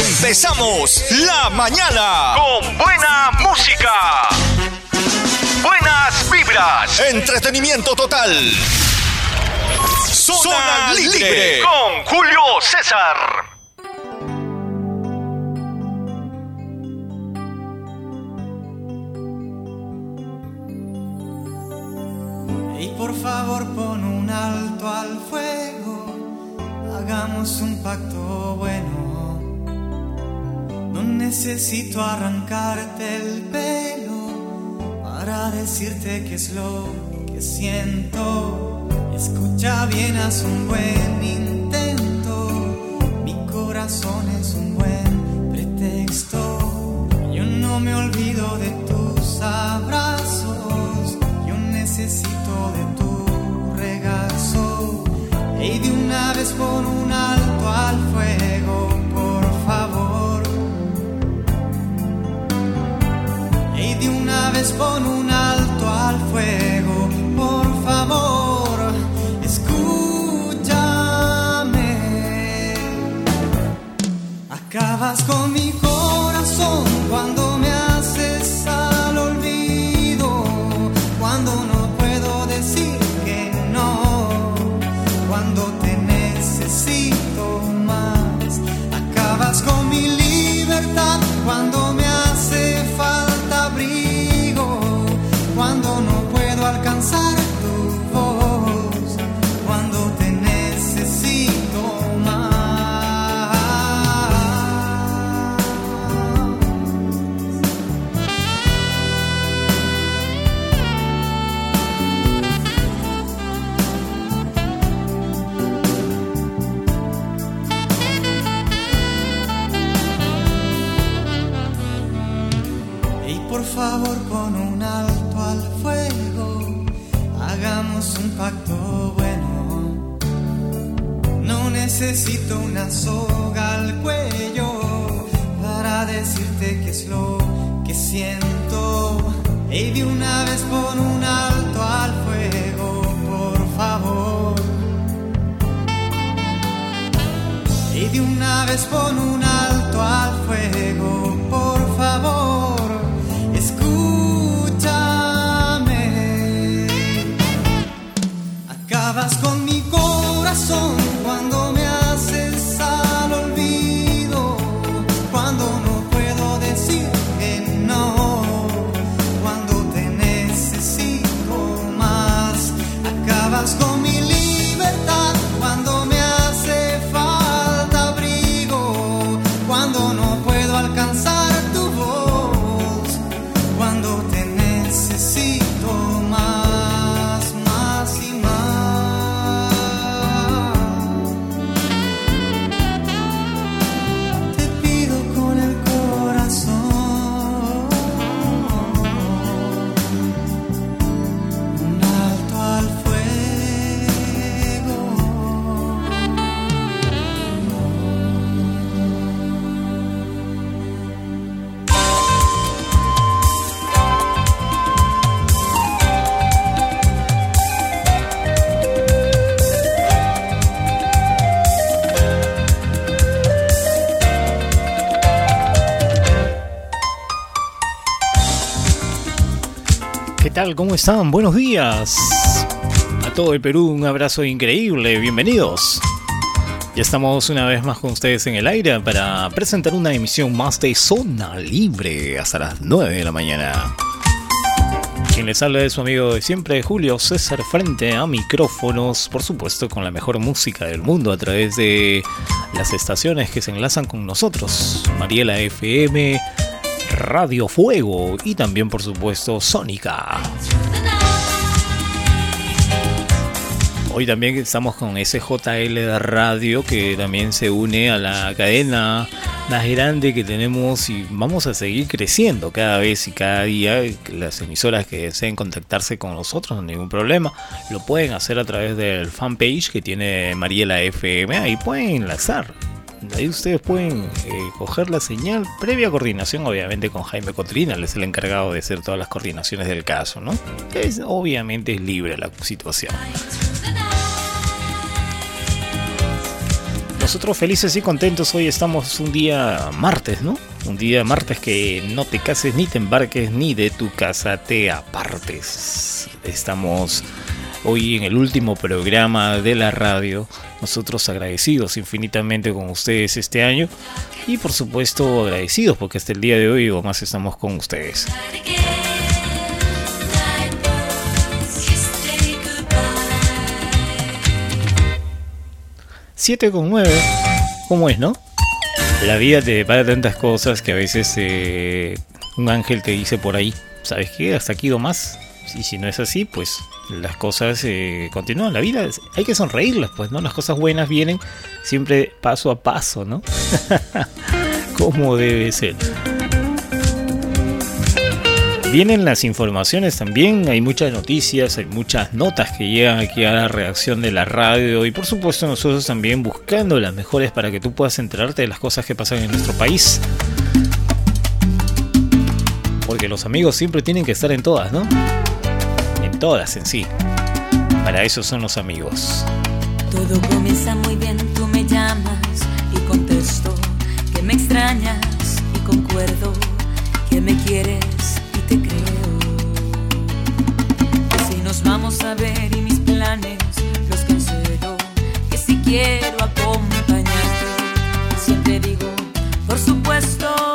Empezamos la mañana con buena música. Buenas vibras. Entretenimiento total. Zona, libre. con Julio César. Y por favor pon un alto al fuego, hagamos un pacto bueno. No necesito arrancarte el pelo para decirte que es lo que siento. Escucha bien, haz un buen intento. Mi corazón es un buen pretexto. Yo no me olvido de tus abrazos. Yo necesito de tu regazo. Y de una vez pon un alto al fuego, pon un alto al fuego, por favor. Escúchame. Acabas con necesito una soga al cuello para decirte que es lo que siento. Y de una vez pon un alto al fuego, por favor. Y de una vez pon un alto al fuego, por favor. Escúchame. Acabas con ¿Cómo están? Buenos días. A todo el Perú un abrazo increíble. Bienvenidos. Ya estamos una vez más con ustedes en el aire para presentar una emisión más de Zona Libre hasta las 9 de la mañana. Quien les habla es su amigo de siempre, Julio César, frente a micrófonos, por supuesto con la mejor música del mundo a través de las estaciones que se enlazan con nosotros. Mariela FM, Radio Fuego y también por supuesto Sónica. Hoy también estamos con SJL Radio que también se une a la cadena más grande que tenemos y vamos a seguir creciendo cada vez y cada día. Las emisoras que deseen contactarse con nosotros, no hay ningún problema, lo pueden hacer a través del fanpage que tiene Mariela FM. Ahí pueden enlazar. Ahí ustedes pueden eh, coger la señal previa coordinación, obviamente con Jaime Cotrina, él es el encargado de hacer todas las coordinaciones del caso, ¿no? Es, obviamente es libre la situación. Nosotros felices y contentos hoy estamos un día martes, ¿no? Un día martes que no te cases ni te embarques ni de tu casa te apartes. Estamos hoy en el último programa de la radio. Nosotros agradecidos infinitamente con ustedes este año y por supuesto agradecidos porque hasta el día de hoy o más estamos con ustedes. 7 con 9. ¿Cómo es, no? La vida te depara tantas cosas que a veces eh, un ángel te dice por ahí, ¿sabes qué? Hasta aquí más. Y si no es así, pues las cosas eh, continúan. La vida hay que sonreírlas, pues, ¿no? Las cosas buenas vienen siempre paso a paso, ¿no? Como debe ser. Vienen las informaciones también, hay muchas noticias, hay muchas notas que llegan aquí a la reacción de la radio y por supuesto nosotros también buscando las mejores para que tú puedas enterarte de las cosas que pasan en nuestro país. Porque los amigos siempre tienen que estar en todas, ¿no? Todas en sí. Para eso son los amigos. Todo comienza muy bien, tú me llamas y contesto que me extrañas y concuerdo que me quieres te creo. Si nos vamos a ver y mis planes los cancelo, que si quiero acompañarte, siempre digo, por supuesto.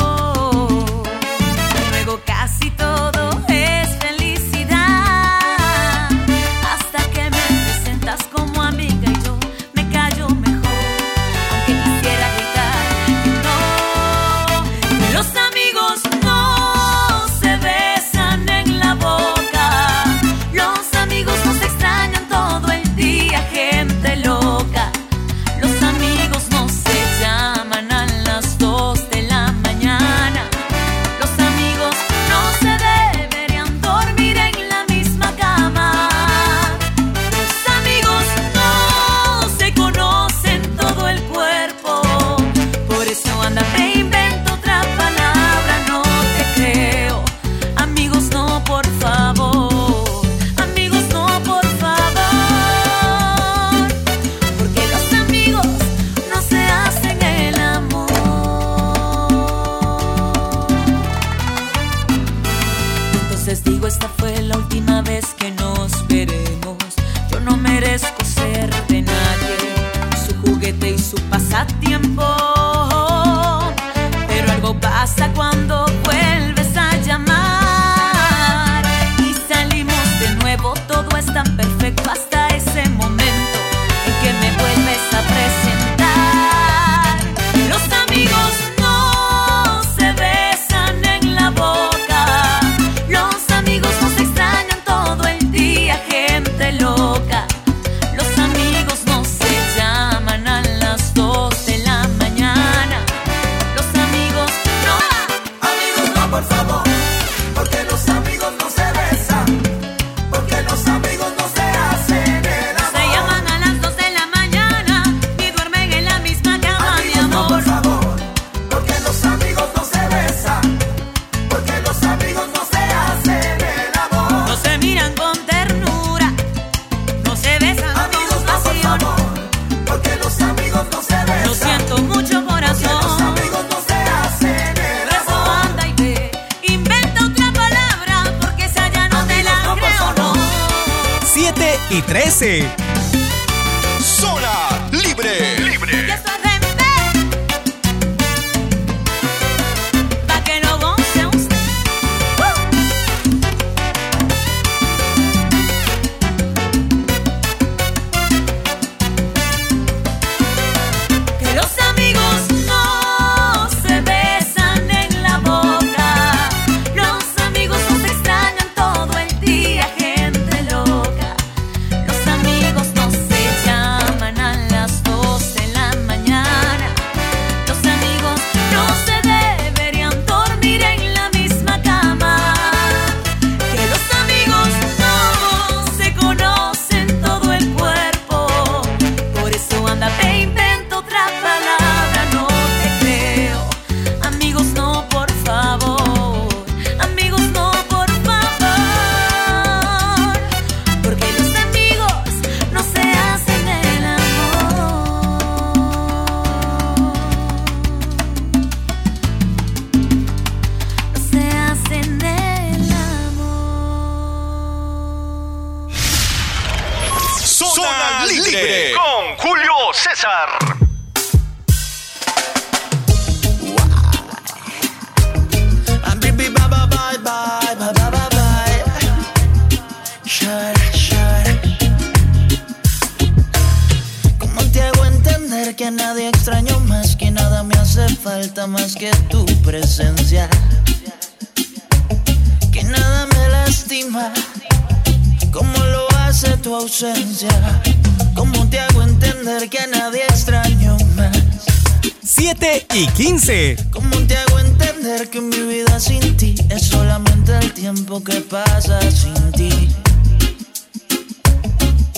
Entender que mi vida sin ti es solamente el tiempo que pasa sin ti?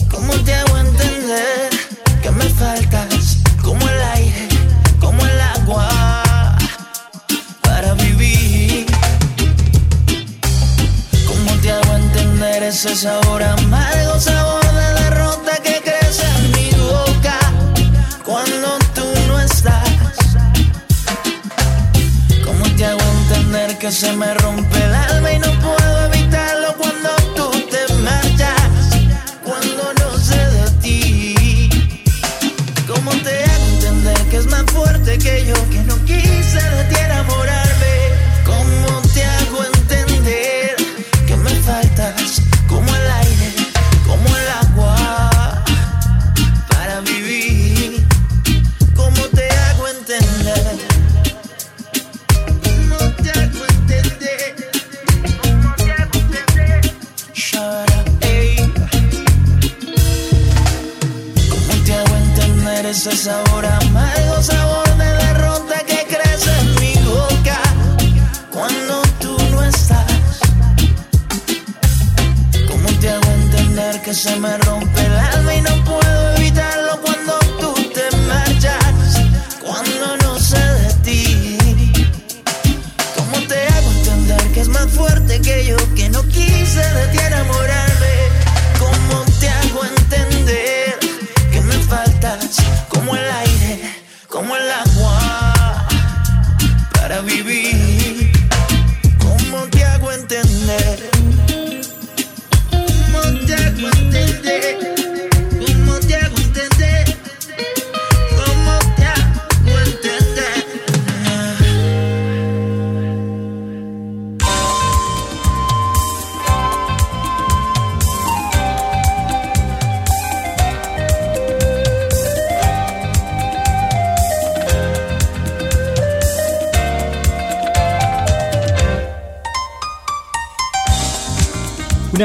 ¿Cómo te hago entender que me faltas como el aire, como el agua para vivir? ¿Cómo te hago entender ese sabor amargo, sabor se me rompe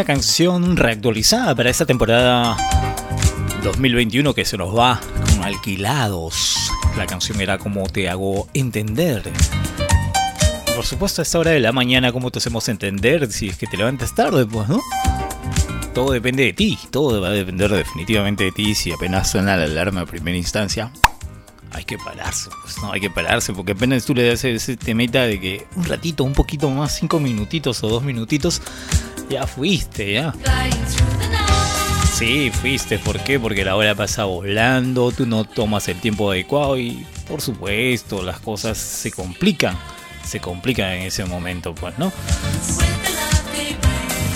Una canción reactualizada para esta temporada 2021 que se nos va con alquilados. La canción era como te hago entender. Por supuesto, a esta hora de la mañana, ¿cómo te hacemos entender si es que te levantas tarde, pues, no? Todo depende de ti, todo va a depender definitivamente de ti. Si apenas suena la alarma a primera instancia, hay que pararse, pues no, hay que pararse, porque apenas tú le das ese temita de que un ratito, un poquito más, cinco minutitos o dos minutitos, ya fuiste, ya. Sí, fuiste, ¿por qué? Porque la hora pasa volando, tú no tomas el tiempo adecuado y por supuesto las cosas se complican, se complican en ese momento, pues, ¿no?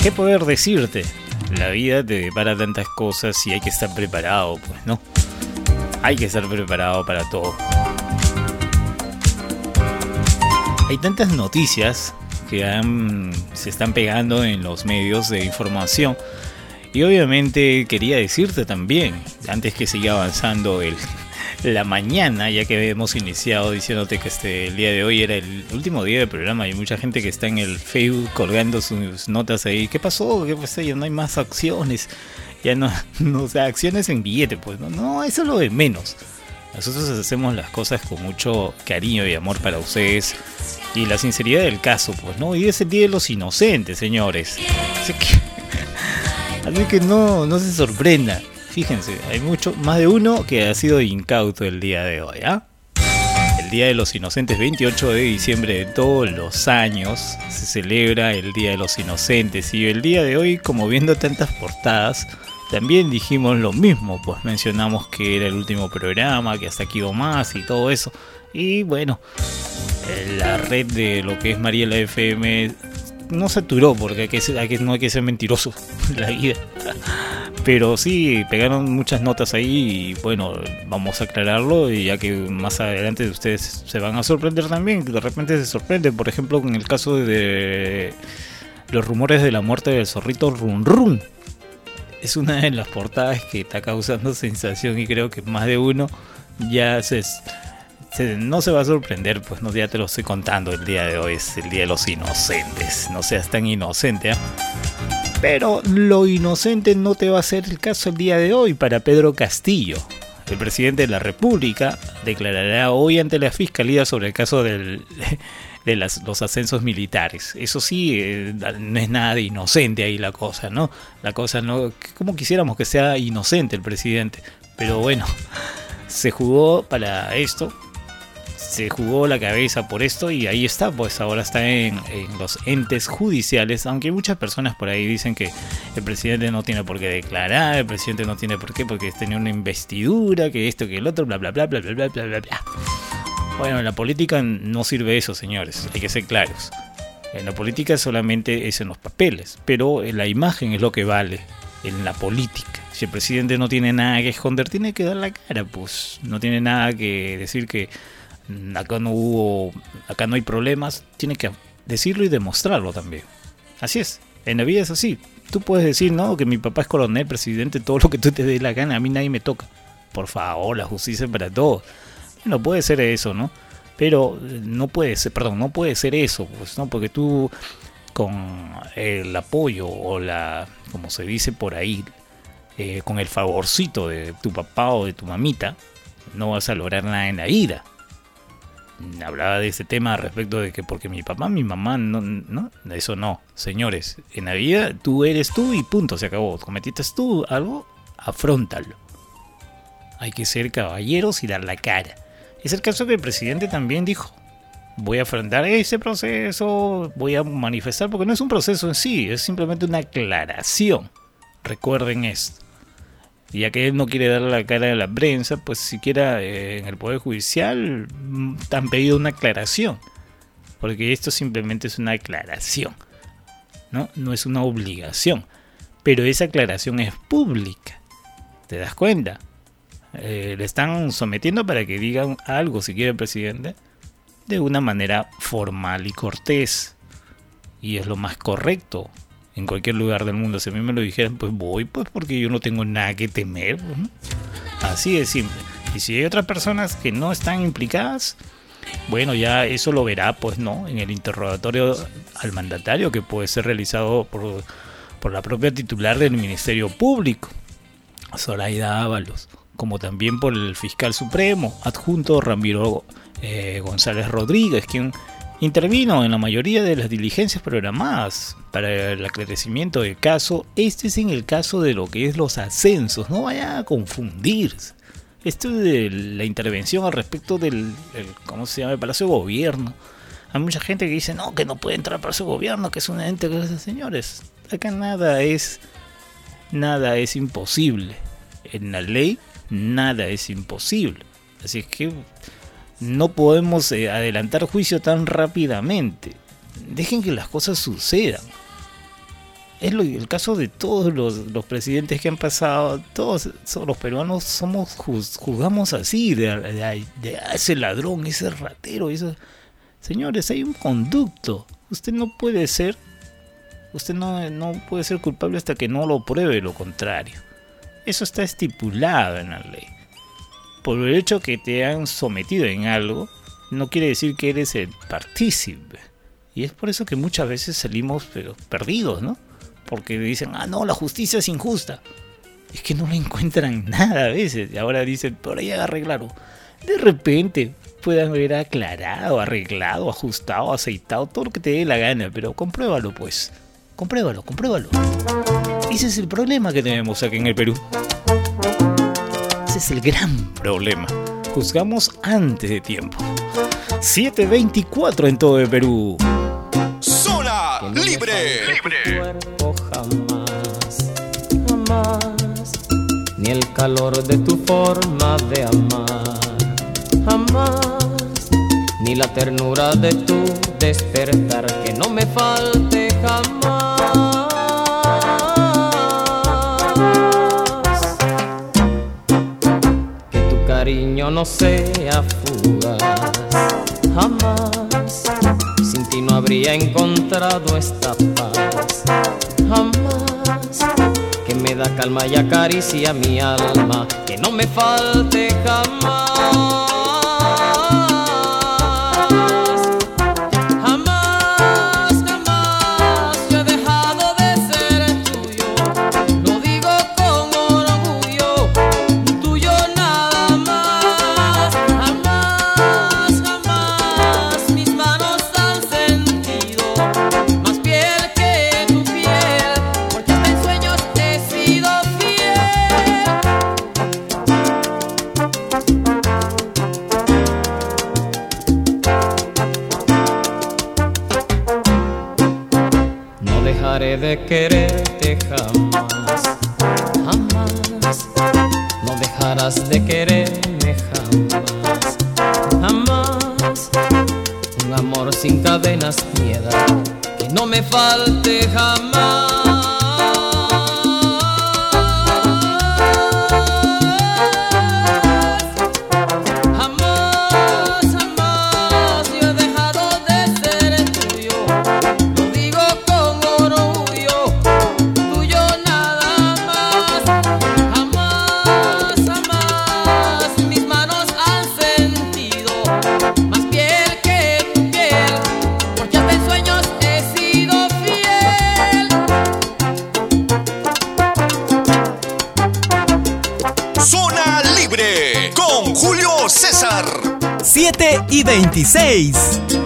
¿Qué poder decirte? La vida te depara tantas cosas y hay que estar preparado, pues, ¿no? Hay que estar preparado para todo. Hay tantas noticias que se están pegando en los medios de información. Y obviamente quería decirte también, antes que siga avanzando el, la mañana, ya que hemos iniciado diciéndote que este, el día de hoy era el último día del programa, hay mucha gente que está en el Facebook colgando sus notas ahí. ¿Qué pasó? ¿Qué pasó? Ya no hay más acciones. Ya no, no sea, acciones en billete, pues no, no, eso es lo de menos. Nosotros hacemos las cosas con mucho cariño y amor para ustedes. Y la sinceridad del caso, pues, ¿no? Y es el Día de los Inocentes, señores. Así que, así que no, no se sorprenda. Fíjense, hay mucho, más de uno que ha sido incauto el día de hoy, ¿ah? El Día de los Inocentes, 28 de diciembre de todos los años, se celebra el Día de los Inocentes. Y el día de hoy, como viendo tantas portadas, también dijimos lo mismo, pues mencionamos que era el último programa, que hasta aquí iba más y todo eso. Y bueno, eh, la red de lo que es Mariela FM no saturó porque hay que, hay que- no hay que ser mentiroso en la vida. Pero sí, pegaron muchas notas ahí y bueno, vamos a aclararlo y ya que más adelante ustedes se van a sorprender también, de repente se sorprende, por ejemplo, en el caso de los rumores de la muerte del zorrito Run Run. Es una de las portadas que está causando sensación y creo que más de uno ya se, no se va a sorprender, pues no, ya te lo estoy contando, el día de hoy es el día de los inocentes, no seas tan inocente. ¿eh? Pero lo inocente no te va a ser el caso el día de hoy para Pedro Castillo. El presidente de la República declarará hoy ante la Fiscalía sobre el caso del, de los ascensos militares. Eso sí, eh, no es nada de inocente ahí la cosa, ¿no? La cosa no... Como quisiéramos que sea inocente el presidente. Pero bueno, se jugó para esto se jugó la cabeza por esto y ahí está, pues ahora está en, los entes judiciales, aunque muchas personas por ahí dicen que el presidente no tiene por qué declarar, el presidente no tiene por qué porque tenía una investidura, que esto, que el otro, bla, bla, bla, bla, bla, bla, bla, bla, bla. Bueno, en la política no sirve eso, señores, hay que ser claros. En la política solamente es en los papeles, pero la imagen es lo que vale en la política. Si el presidente no tiene nada que esconder, tiene que dar la cara, pues no tiene nada que decir que Mm, acá no hubo, acá no hay problemas, tiene que decirlo y demostrarlo también. Así es, en la vida es así. Tú puedes decir, no, que mi papá es coronel, presidente, todo lo que tú te dé la gana, a mí nadie me toca. Por favor, la justicia para todos. Bueno, puede ser eso, ¿no? Pero eh, no puede ser, perdón, no puede ser eso, pues, ¿no? Porque tú con el apoyo o la, como se dice por ahí, eh, con el favorcito de tu papá o de tu mamita, no vas a lograr nada en la vida hablaba de ese tema respecto de que porque mi papá, mi mamá, no, no, eso no. Señores, en la vida tú eres tú y punto, se acabó. Cometiste tú algo, afrontalo. Hay que ser caballeros y dar la cara. Es el caso que el presidente también dijo. Voy a afrontar ese proceso, voy a manifestar, porque no es un proceso en sí, es simplemente una aclaración. Recuerden esto ya que él no quiere dar la cara a la prensa, pues siquiera eh, en el Poder Judicial mm, han pedido una aclaración, porque esto simplemente es una aclaración, ¿no? No es una obligación, pero esa aclaración es pública, ¿te das cuenta? Eh, le están sometiendo para que digan algo, si quiere el presidente, de una manera formal y cortés, y es lo más correcto, en cualquier lugar del mundo. Si a mí me lo dijeran, pues voy, pues porque yo no tengo nada que temer. Así de simple. Y si hay otras personas que no están implicadas, bueno, ya eso lo verá, pues no, en el interrogatorio al mandatario que puede ser realizado por, por la propia titular del Ministerio Público, Zoraida Ábalos, como también por el fiscal supremo adjunto Ramiro eh, González Rodríguez, quien intervino en la mayoría de las diligencias programadas para el aclarecimiento del caso. Este es en el caso de lo que es los ascensos, no vaya a confundirse. Esto es de la intervención al respecto del, ¿cómo se llama? El Palacio de Gobierno. Hay mucha gente que dice, no, que no puede entrar al Palacio de Gobierno, que es un ente que señores. Acá nada es, nada es imposible. En la ley, nada es imposible. Así es que no podemos eh, adelantar juicio tan rápidamente. Dejen que las cosas sucedan. Es el caso de todos los, presidentes que han pasado. Todos, los peruanos somos juzgamos así de, ese ladrón, ese ratero. Eso. Señores, hay un conducto. Usted no puede ser. Usted no, no puede ser culpable hasta que no lo pruebe lo contrario. Eso está estipulado en la ley por el hecho que te han sometido en algo, no quiere decir que eres el partícipe. Y es por eso que muchas veces salimos pero perdidos, ¿no? Porque dicen, ah, no, la justicia es injusta. Es que no le encuentran nada a veces. Y ahora dicen, por ahí arreglarlo. De repente puedan haber aclarado, arreglado, ajustado, aceitado, todo lo que te dé la gana. Pero compruébalo, pues. Compruébalo, compruébalo. Ese es el problema que tenemos aquí en el Perú es el gran problema. Juzgamos antes de tiempo. 724 en todo el Perú. Zona libre. Libre. jamás, jamás. Ni el calor de tu forma de amar. Jamás. Ni la ternura de tu despertar que no me falte jamás cariño no sea fugaz. Jamás sin ti no habría encontrado esta paz. Jamás que me da calma y acaricia mi alma, que no me falte jamás. De quererte jamás, jamás. No dejarás de quererme jamás, jamás. Un amor sin cadenas, piedad, que no me falte jamás. 2026.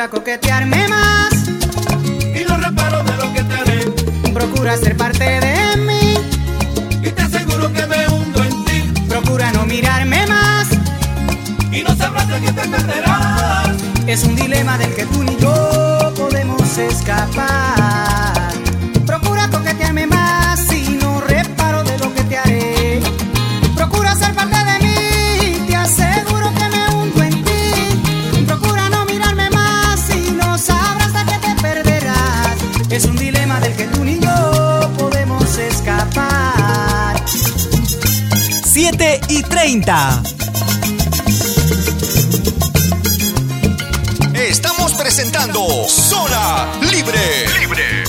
Procura coquetearme más. Y no reparo de lo que te haré. Procura ser parte de mí. Y te aseguro que me hundo en ti. Procura no mirarme más. Y no sabrás de qué te perderás. Es un dilema del que tú ni yo podemos escapar. Y 30. Estamos presentando Zona Libre. Libre.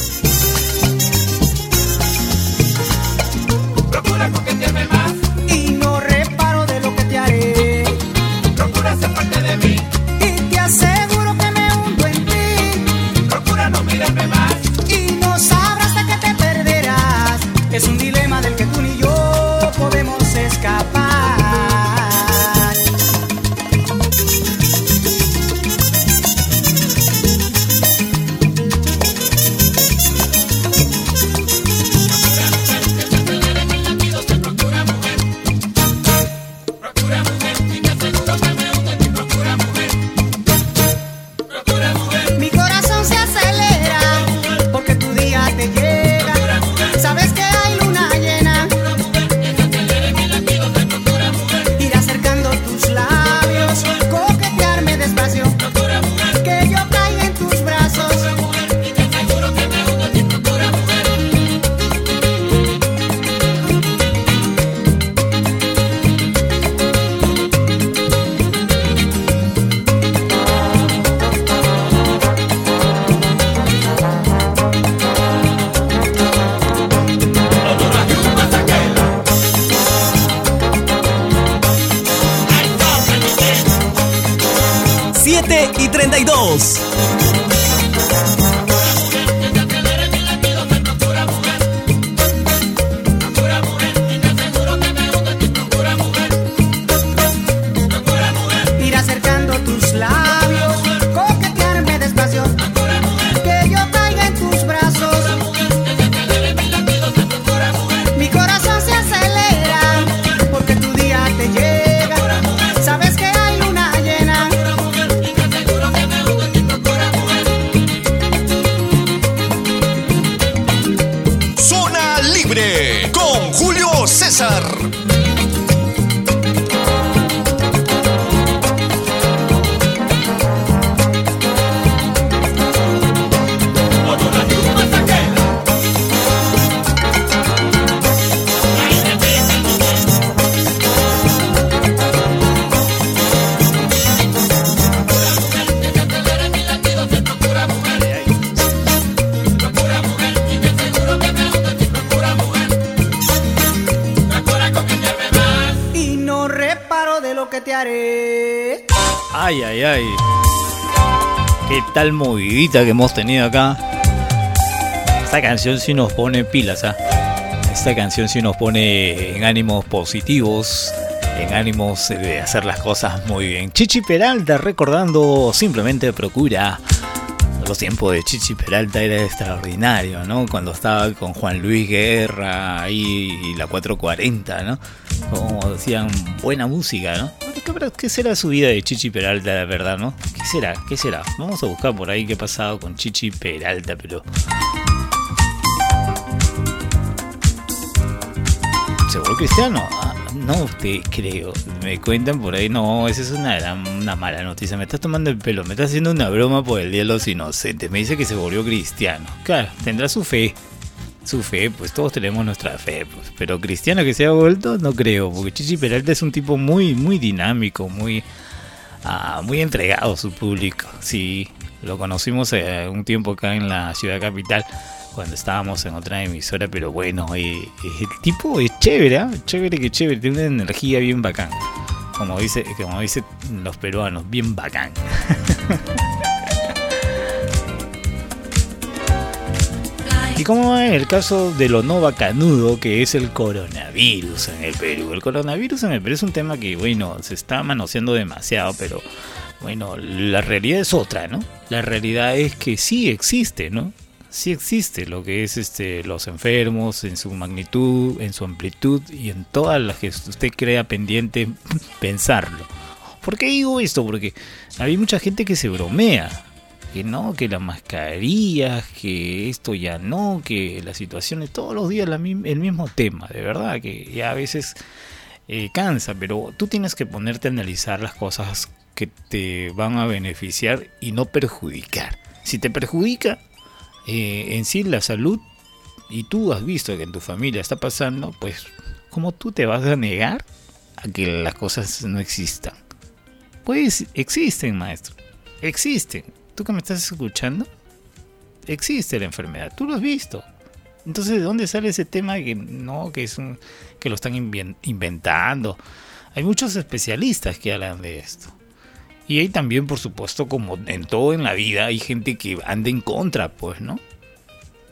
Tal movidita que hemos tenido acá. Esta canción sí nos pone pilas, ¿ah? Esta canción sí nos pone en ánimos positivos, en ánimos de hacer las cosas muy bien. Chichi Peralta recordando simplemente procura. Los tiempos de Chichi Peralta era extraordinario, ¿no? Cuando estaba con Juan Luis Guerra ahí y la 440, ¿no? Como decían, buena música, ¿no? ¿Qué, será su vida de Chichi Peralta, la verdad, no? ¿Qué será? ¿Qué será? Vamos a buscar por ahí qué ha pasado con Chichi Peralta, pero... ¿Seguro cristiano? Ah, no te creo. Me cuentan por ahí, no, esa es una, una mala noticia. Me estás tomando el pelo, me estás haciendo una broma por el Día de los Inocentes. Me dice que se volvió cristiano. Claro, tendrá su fe. Su fe, pues todos tenemos nuestra fe. Pues, pero cristiano que se ha vuelto, no creo. Porque Chichi Peralta es un tipo muy, muy dinámico, muy, ah, muy entregado a su público. Sí, lo conocimos eh, un tiempo acá en la ciudad capital cuando estábamos en otra emisora, pero bueno, eh, el tipo es chévere, ¿ah? chévere que chévere, tiene una energía bien bacán. Como dice, como dicen los peruanos, bien bacán. ¿Y cómo va en el caso de lo no bacanudo que es el coronavirus en el Perú? El coronavirus en el Perú es un tema que, bueno, se está manoseando demasiado, pero Bueno, la realidad es otra, ¿no? La realidad es que sí existe, ¿no? Sí existe lo que es este los enfermos en su magnitud, en su amplitud y en todas las que usted crea pendiente pensarlo. ¿Por qué digo esto? Porque hay mucha gente que se bromea. Que no, que las mascarillas, que esto ya no, que las situaciones, todos los días el mismo tema, de verdad, que ya a veces eh, cansa, pero tú tienes que ponerte a analizar las cosas que te van a beneficiar y no perjudicar. Si te perjudica eh, en sí la salud y tú has visto que en tu familia está pasando, pues ¿cómo tú te vas a negar a que las cosas no existan? Pues existen, maestro. Existen. ¿Tú que me estás escuchando? Existe la enfermedad. Tú lo has visto. Entonces, ¿de dónde sale ese tema que no, que es un, que lo están inventando? Hay muchos especialistas que hablan de esto. Y hay también, por supuesto, como en todo en la vida, hay gente que anda en contra, pues, ¿no?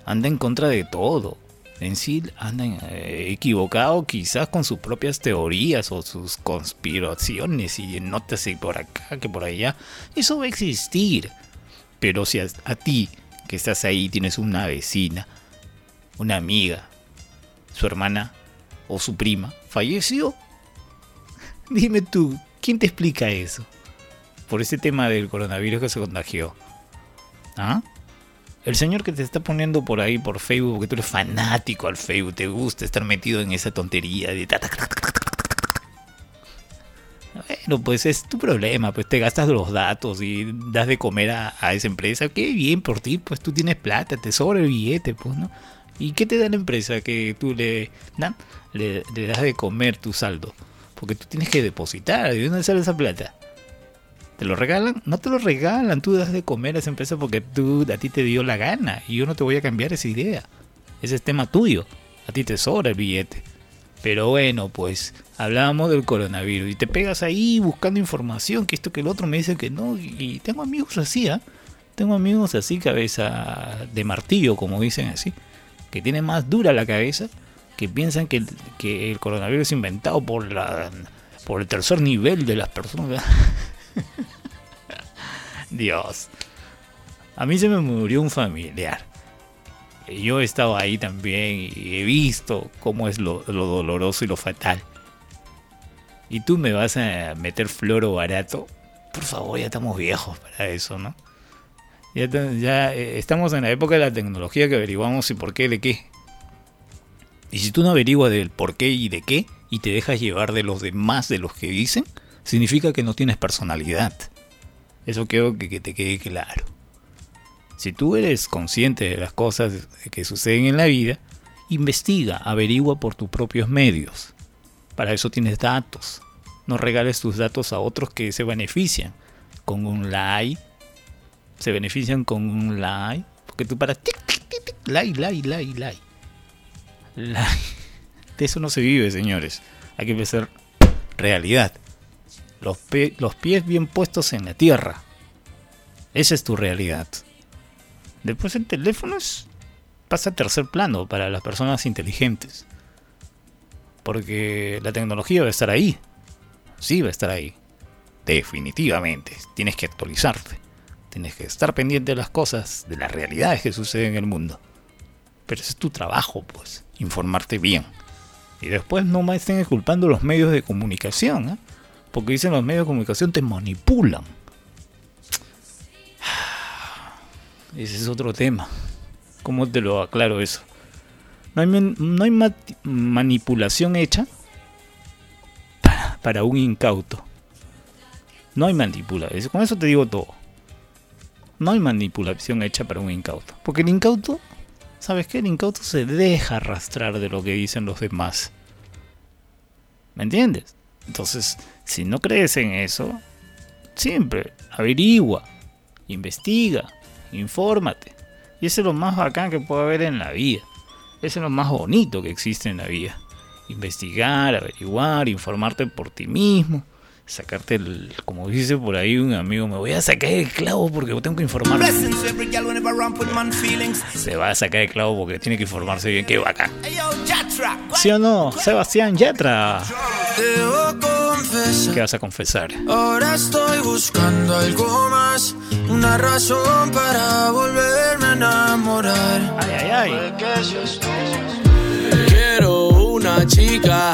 Anda en contra de todo. En sí anda eh, equivocado quizás con sus propias teorías o sus conspiraciones y notas y por acá que por allá. Eso va a existir. Pero si a, a ti, que estás ahí, tienes una vecina, una amiga, su hermana o su prima, falleció, dime tú, ¿quién te explica eso? por ese tema del coronavirus que se contagió. ¿Ah? El señor que te está poniendo por ahí por Facebook, porque tú eres fanático al Facebook, te gusta estar metido en esa tontería de... Bueno, pues es tu problema, pues te gastas los datos y das de comer a, esa empresa. Qué bien por ti, pues tú tienes plata, te sobra el billete, pues, ¿no? ¿Y qué te da la empresa que tú le, le, le das de comer tu saldo? Porque tú tienes que depositar, ¿de dónde sale esa plata? ¿Te lo regalan? No te lo regalan, tú das de comer a esa empresa porque tú, a ti te dio la gana y yo no te voy a cambiar esa idea. Ese es tema tuyo, a ti te sobra el billete. Pero bueno, pues hablábamos del coronavirus y te pegas ahí buscando información, que esto que el otro me dice que no. Y tengo amigos así, ¿ah? Tengo amigos así, cabeza de martillo, como dicen así, que tienen más dura la cabeza, que piensan que, que el coronavirus es inventado por, la, por el tercer nivel de las personas. Dios. A mí se me murió un familiar. Yo he estado ahí también y he visto cómo es lo, doloroso y lo fatal. Y tú me vas a meter floro barato. Por favor, ya estamos viejos para eso, ¿no? Ya, ya eh, estamos en la época de la tecnología que averiguamos si por qué, de qué. Y si tú no averiguas del por qué y de qué, y te dejas llevar de los demás de los que dicen, significa que no tienes personalidad. Eso quiero que, te quede claro. Si tú eres consciente de las cosas que suceden en la vida, investiga, averigua por tus propios medios. Para eso tienes datos. No regales tus datos a otros que se benefician con un like. Se benefician con un like. Porque tú para like, like, like, like. Like. De eso no se vive, señores. Hay que empezar realidad los, los pies bien puestos en la tierra. Esa es tu realidad. Después el teléfono pasa a tercer plano para las personas inteligentes. Porque la tecnología va a estar ahí. Sí va a estar ahí. Definitivamente. Tienes que actualizarte. Tienes que estar pendiente de las cosas, de las realidades que suceden en el mundo. Pero ese es tu trabajo, pues. Informarte bien. Y después no me estén culpando los medios de comunicación. ¿eh? Porque dicen los medios de comunicación te manipulan. Ese es otro tema. ¿Cómo te lo aclaro eso? No hay, no hay manipulación hecha para, un incauto. No hay manipulación. Con eso te digo todo. No hay manipulación hecha para un incauto. Porque el incauto, ¿sabes qué? El incauto se deja arrastrar de lo que dicen los demás. ¿Me entiendes? Entonces, si no crees en eso, siempre averigua, investiga, infórmate. Y eso es lo más bacán que puede haber en la vida. Eso es lo más bonito que existe en la vida. Investigar, averiguar, informarte por ti mismo. Sacarte el, como dice por ahí un amigo, me voy a sacar el clavo porque tengo que informarme. Se va a sacar el clavo porque tiene que informarse bien, qué bacán. ¿Sí o no? Sebastián Yatra. ¿Qué vas a confesar? Ahora estoy buscando algo más, una razón para volverme a enamorar. Ay, ay, ay. Quiero una chica,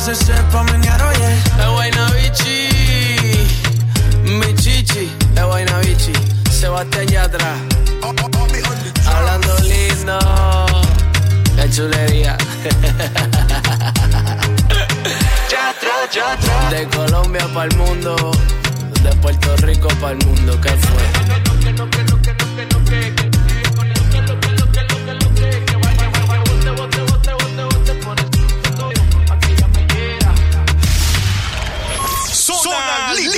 Se sepa mañana, oye. Es buena bichi, mi chichi, es bichi. Sebastián Yatra. Hablando lindo, qué chulería. De Colombia para el mundo, de Puerto Rico para el mundo, ¿qué fue?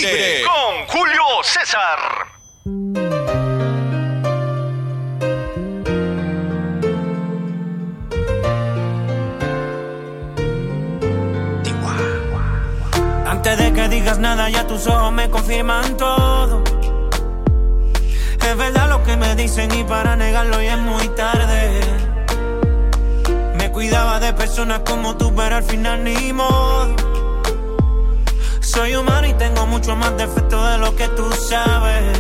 Con Julio César. Antes de que digas nada, ya tus ojos me confirman todo. Es verdad lo que me dicen y para negarlo ya es muy tarde. Me cuidaba de personas como tú, pero al final ni modo. Soy humano y tengo mucho más defectos de lo que tú sabes.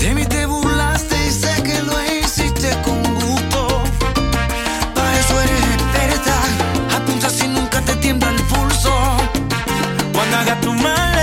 De mí te burlaste y sé que lo hiciste con gusto. Para eso eres experta. Apunta si nunca te tiembla el pulso. Cuando hagas tu maleta,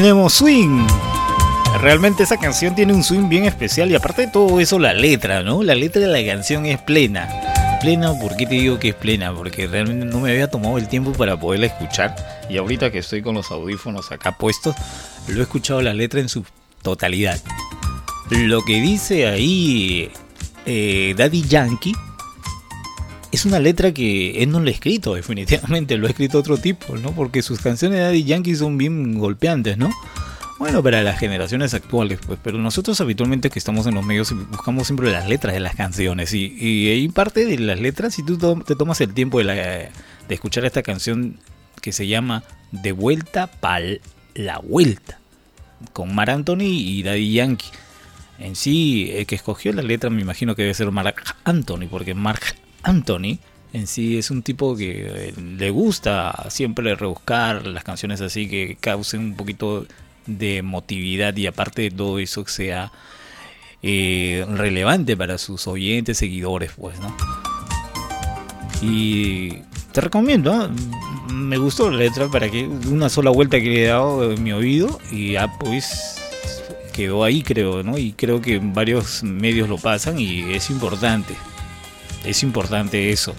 tenemos swing. Realmente esa canción tiene un swing bien especial y aparte de todo eso la letra, ¿no? La letra de la canción es plena. Plena, ¿por qué te digo que es plena? Porque realmente no me había tomado el tiempo para poderla escuchar y ahorita que estoy con los audífonos acá puestos, lo he escuchado la letra en su totalidad. Lo que dice ahí eh, Daddy Yankee es una letra que él no lo ha escrito, definitivamente, lo ha escrito otro tipo, ¿no? Porque sus canciones de Daddy Yankee son bien golpeantes, ¿no? Bueno, para las generaciones actuales, pues, pero nosotros habitualmente que estamos en los medios buscamos siempre las letras de las canciones y, y, parte de las letras, si tú te tomas el tiempo de, de escuchar esta canción que se llama De vuelta pa'l la vuelta, con Mar Anthony y Daddy Yankee. En sí, el que escogió la letra me imagino que debe ser Mark Anthony, porque Mark Anthony en sí es un tipo que eh, le gusta siempre rebuscar las canciones así que causen un poquito de emotividad y aparte de todo eso que sea eh, relevante para sus oyentes, seguidores, pues, ¿no? Y te recomiendo, ¿ah? me gustó la letra para que una sola vuelta que le he dado en mi oído y ya pues quedó ahí creo, ¿no? Y creo que varios medios lo pasan y es importante es importante eso.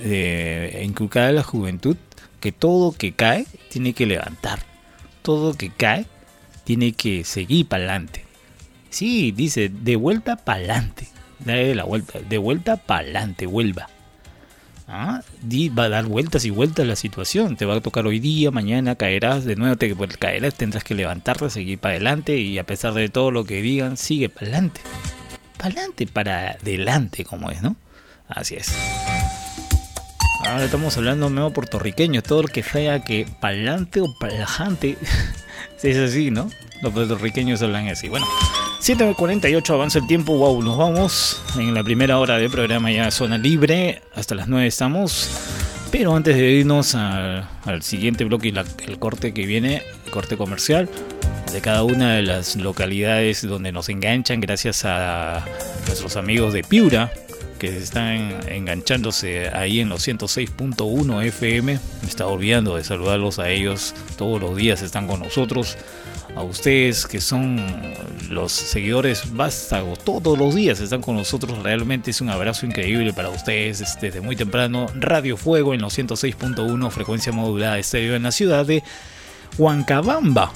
Eh, inculcar a la juventud que todo que cae tiene que levantar. Todo que cae tiene que seguir para adelante. Sí, dice, de vuelta para adelante. Dale la vuelta, de vuelta para adelante, vuelva. ¿Ah? Va a dar vueltas y vueltas la situación. Te va a tocar hoy día, mañana caerás, de nuevo te caerás, tendrás que levantarte, seguir para adelante y a pesar de todo lo que digan, sigue para adelante para adelante, para adelante, como es, ¿no? Así es. Ahora estamos hablando medio puertorriqueño, todo lo que sea que para adelante o para adelante, es así, ¿no? Los puertorriqueños hablan así. Bueno, 7.48 avanza el tiempo, wow, nos vamos en la primera hora del programa ya zona libre, hasta las 9 estamos. Pero antes de irnos al, siguiente bloque y el corte que viene, el corte comercial, de cada una de las localidades donde nos enganchan gracias a nuestros amigos de Piura que están enganchándose ahí en los 106.1 FM. Me está olvidando de saludarlos a ellos. Todos los días están con nosotros. A ustedes que son los seguidores vástagos, todos los días están con nosotros. Realmente es un abrazo increíble para ustedes desde muy temprano. Radio Fuego en los 106.1, frecuencia modulada estéreo en la ciudad de Huancabamba.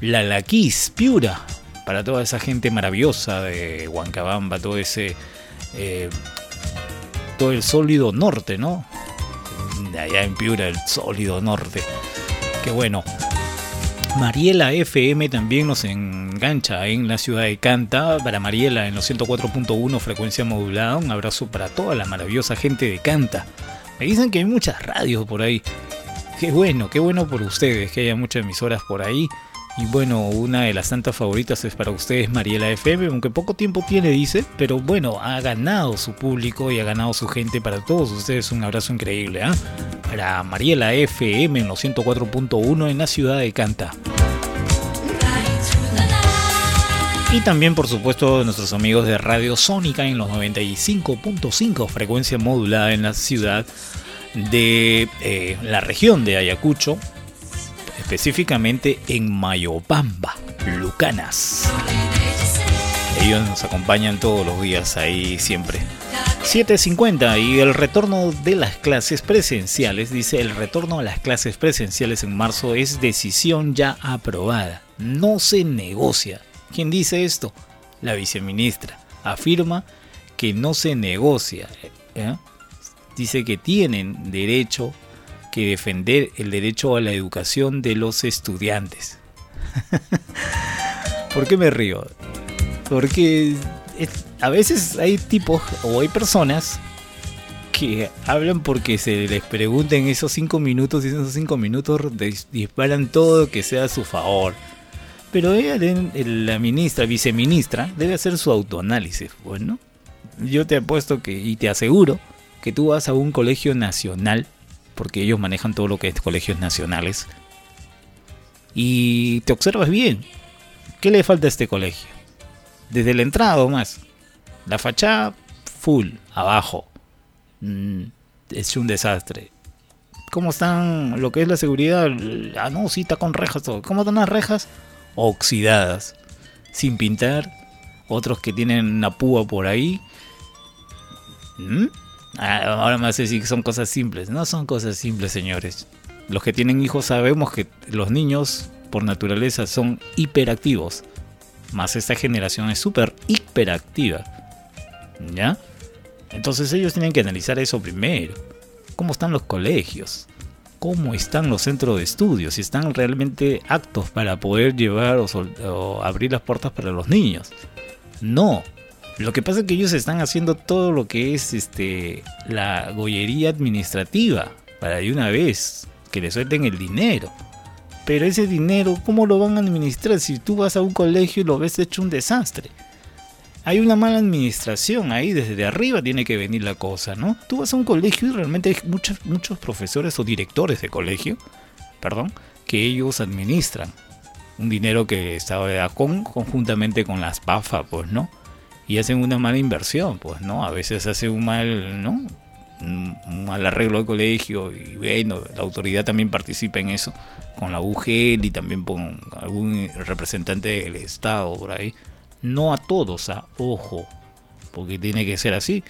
La Laquis, Piura, para toda esa gente maravillosa de Huancabamba, todo ese. Eh, todo el sólido norte, ¿no? De allá en Piura, el sólido norte. Qué bueno. Mariela FM también nos engancha en la ciudad de Canta. Para Mariela en los 104.1 frecuencia modulada. Un abrazo para toda la maravillosa gente de Canta. Me dicen que hay muchas radios por ahí. Qué bueno, qué bueno por ustedes que haya muchas emisoras por ahí. Y bueno, una de las tantas favoritas es para ustedes Mariela FM, aunque poco tiempo tiene, dice, pero bueno, ha ganado su público y ha ganado su gente. Para todos ustedes un abrazo increíble. ¿eh? Para Mariela FM en los 104.1 en la ciudad de Canta. Y también, por supuesto, nuestros amigos de Radio Sónica en los 95.5, frecuencia modulada en la ciudad de eh, la región de Ayacucho, específicamente en Mayopamba, Lucanas. Ellos nos acompañan todos los días ahí siempre. 7.50 y el retorno de las clases presenciales, dice el retorno a las clases presenciales en marzo es decisión ya aprobada, no se negocia. ¿Quién dice esto? La viceministra afirma que no se negocia. ¿eh? Dice que tienen derecho que defender el derecho a la educación de los estudiantes. ¿Por qué me río? Porque a veces hay tipos o hay personas que hablan porque se les pregunten esos cinco minutos y esos cinco minutos disparan todo que sea a su favor. Pero ella, la ministra, viceministra, debe hacer su autoanálisis. Bueno, yo te apuesto que y te aseguro que tú vas a un colegio nacional, porque ellos manejan todo lo que es colegios nacionales, y te observas bien. ¿Qué le falta a este colegio? Desde la entrada más. La fachada full, abajo. Mm, es un desastre. ¿Cómo están lo que es la seguridad? Ah, no, sí, está con rejas todo. ¿Cómo están las rejas? Oxidadas. Sin pintar. Otros que tienen una púa por ahí. ¿Mm? Ah, ahora me hace decir que son cosas simples. No son cosas simples, señores. Los que tienen hijos sabemos que los niños por naturaleza son hiperactivos. Más esta generación es súper hiperactiva. ¿Ya? Entonces ellos tienen que analizar eso primero. ¿Cómo están los colegios? ¿Cómo están los centros de estudios? Si están realmente aptos para poder llevar o, abrir las puertas para los niños. No. Lo que pasa es que ellos están haciendo todo lo que es este la gollería administrativa para de una vez que le suelten el dinero. Pero ese dinero, ¿cómo lo van a administrar si tú vas a un colegio y lo ves hecho un desastre? Hay una mala administración ahí, desde arriba tiene que venir la cosa, ¿no? Tú vas a un colegio y realmente hay muchos, muchos profesores o directores de colegio, perdón, que ellos administran un dinero que está con, conjuntamente con las PAFA, pues, ¿no? Y hacen una mala inversión, pues, ¿no? A veces hace un mal, ¿no? Un mal arreglo de colegio y bueno, la autoridad también participa en eso con la UGL y también con algún representante del Estado por ahí. No a todos, a ojo, porque tiene que ser así,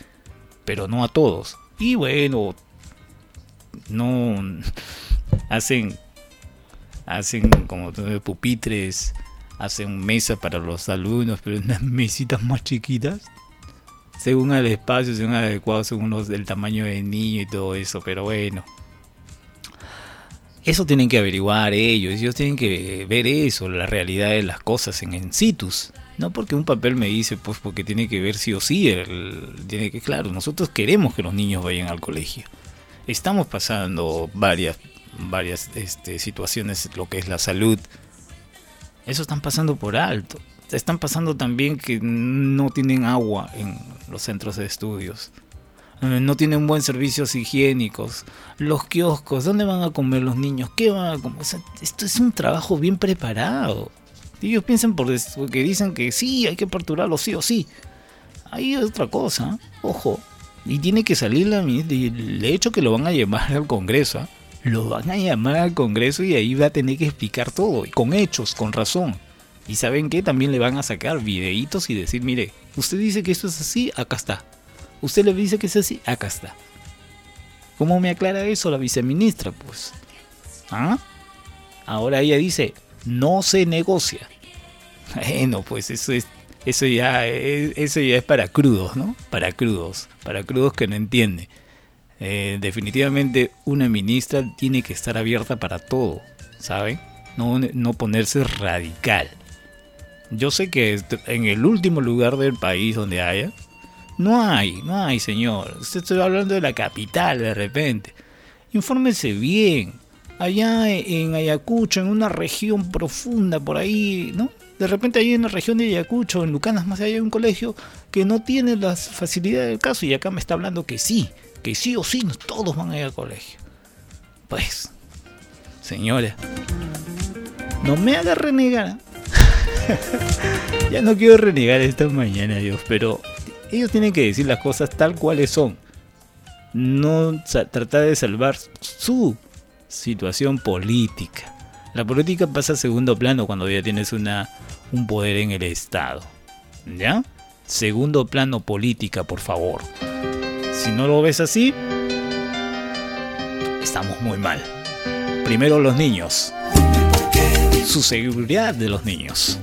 pero no a todos. Y bueno, no hacen hacen como pupitres, hacen mesas para los alumnos, pero unas mesitas más chiquitas, según el espacio, según adecuado, según los, el tamaño del niño y todo eso, pero bueno. Eso tienen que averiguar ellos, ellos tienen que ver eso, la realidad de las cosas en, en situs. No porque un papel me dice, pues porque tiene que ver sí o sí, tiene que, claro, nosotros queremos que los niños vayan al colegio. Estamos pasando varias, varias este, situaciones, lo que es la salud. Eso están pasando por alto. Están pasando también que no tienen agua en los centros de estudios. Eh, no tienen buen servicios higiénicos, los kioscos, ¿dónde van a comer los niños? ¿Qué van a comer? esto es un trabajo bien preparado. Ellos piensan por que dicen que sí, hay que aperturarlo sí o sí. Ahí es otra cosa, ojo. Y tiene que salir la el hecho que lo van a llamar al Congreso. ¿ah? Lo van a llamar al Congreso y ahí va a tener que explicar todo, con hechos, con razón. Y saben que también le van a sacar videitos y decir, mire, usted dice que esto es así, acá está. Usted le dice que es así, acá está. ¿Cómo me aclara eso la viceministra? Pues. ¿Ah? Ahora ella dice, no se negocia. Bueno, pues eso es. Eso ya, es, eso ya es para crudos, ¿no? Para crudos. Para crudos que no entiende. Eh, definitivamente una ministra tiene que estar abierta para todo, ¿saben? No, no ponerse radical. Yo sé que en el último lugar del país donde haya, no hay, no hay, señor. Usted está hablando de la capital de repente. Infórmese bien. Allá en Ayacucho, en una región profunda por ahí, ¿no? De repente hay una región de Ayacucho, en Lucanas más allá hay un colegio que no tiene las facilidades del caso y acá me está hablando que sí, que sí o sí, todos van a ir al colegio. Pues, señora, no me haga renegar. ya no quiero renegar esta mañana, Dios, pero ellos tienen que decir las cosas tal cuales son. No tratar de salvar su situación política. La política pasa a segundo plano cuando ya tienes una, un poder en el Estado. ¿Ya? Segundo plano política, por favor. Si no lo ves así, estamos muy mal. Primero los niños. Su seguridad de los niños.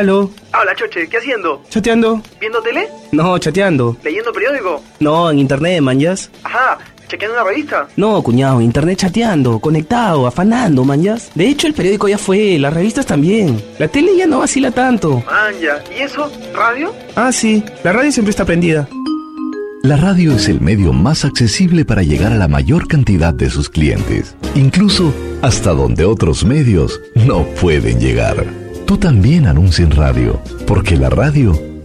Aló, Hola, Choche, ¿qué haciendo? chateando. ¿Viendo tele? No, chateando. ¿Leyendo periódico? No, en internet, manjas. Ajá, ¿chequeando una revista? No, cuñado, internet chateando, conectado, afanando, manjas. De hecho, el periódico ya fue, las revistas también. La tele ya no vacila tanto. Manja, ¿y eso? ¿Radio? Ah, sí, la radio siempre está prendida. La radio es el medio más accesible para llegar a la mayor cantidad de sus clientes, incluso hasta donde otros medios no pueden llegar. Tú también anuncia en radio, porque la radio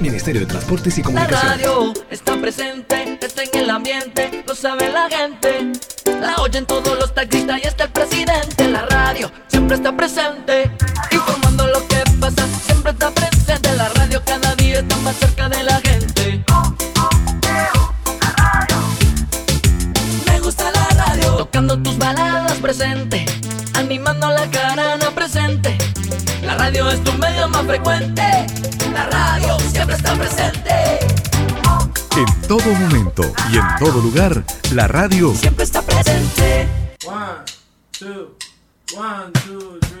Ministerio de Transportes y Comunicaciones. La radio está presente, está en el ambiente, lo sabe la gente. La oyen todos los taxistas y está el presidente. La radio siempre está presente, informando lo que pasa, siempre está presente. La radio cada día está más cerca de la gente. Me gusta la radio, Tocando tus baladas presente, animando la carana presente. La radio es tu medio más frecuente. La radio siempre está presente. En todo momento y en todo lugar, la radio siempre está presente. One, two, one, two, three.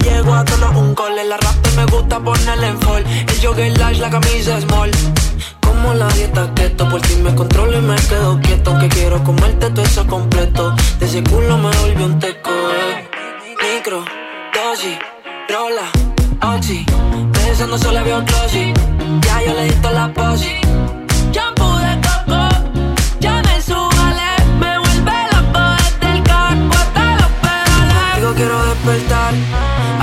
llego a tono un cole. La rap me gusta ponerle en fall. El jogger lash, la camisa small. Como la dieta keto, por ti me controlo y me quedo quieto. Que quiero comerte todo eso completo. De ese culo me volvió un teco. Eh. Micro, dosis, rola, oxi. Pensando solo veo un Ya yo le di la posi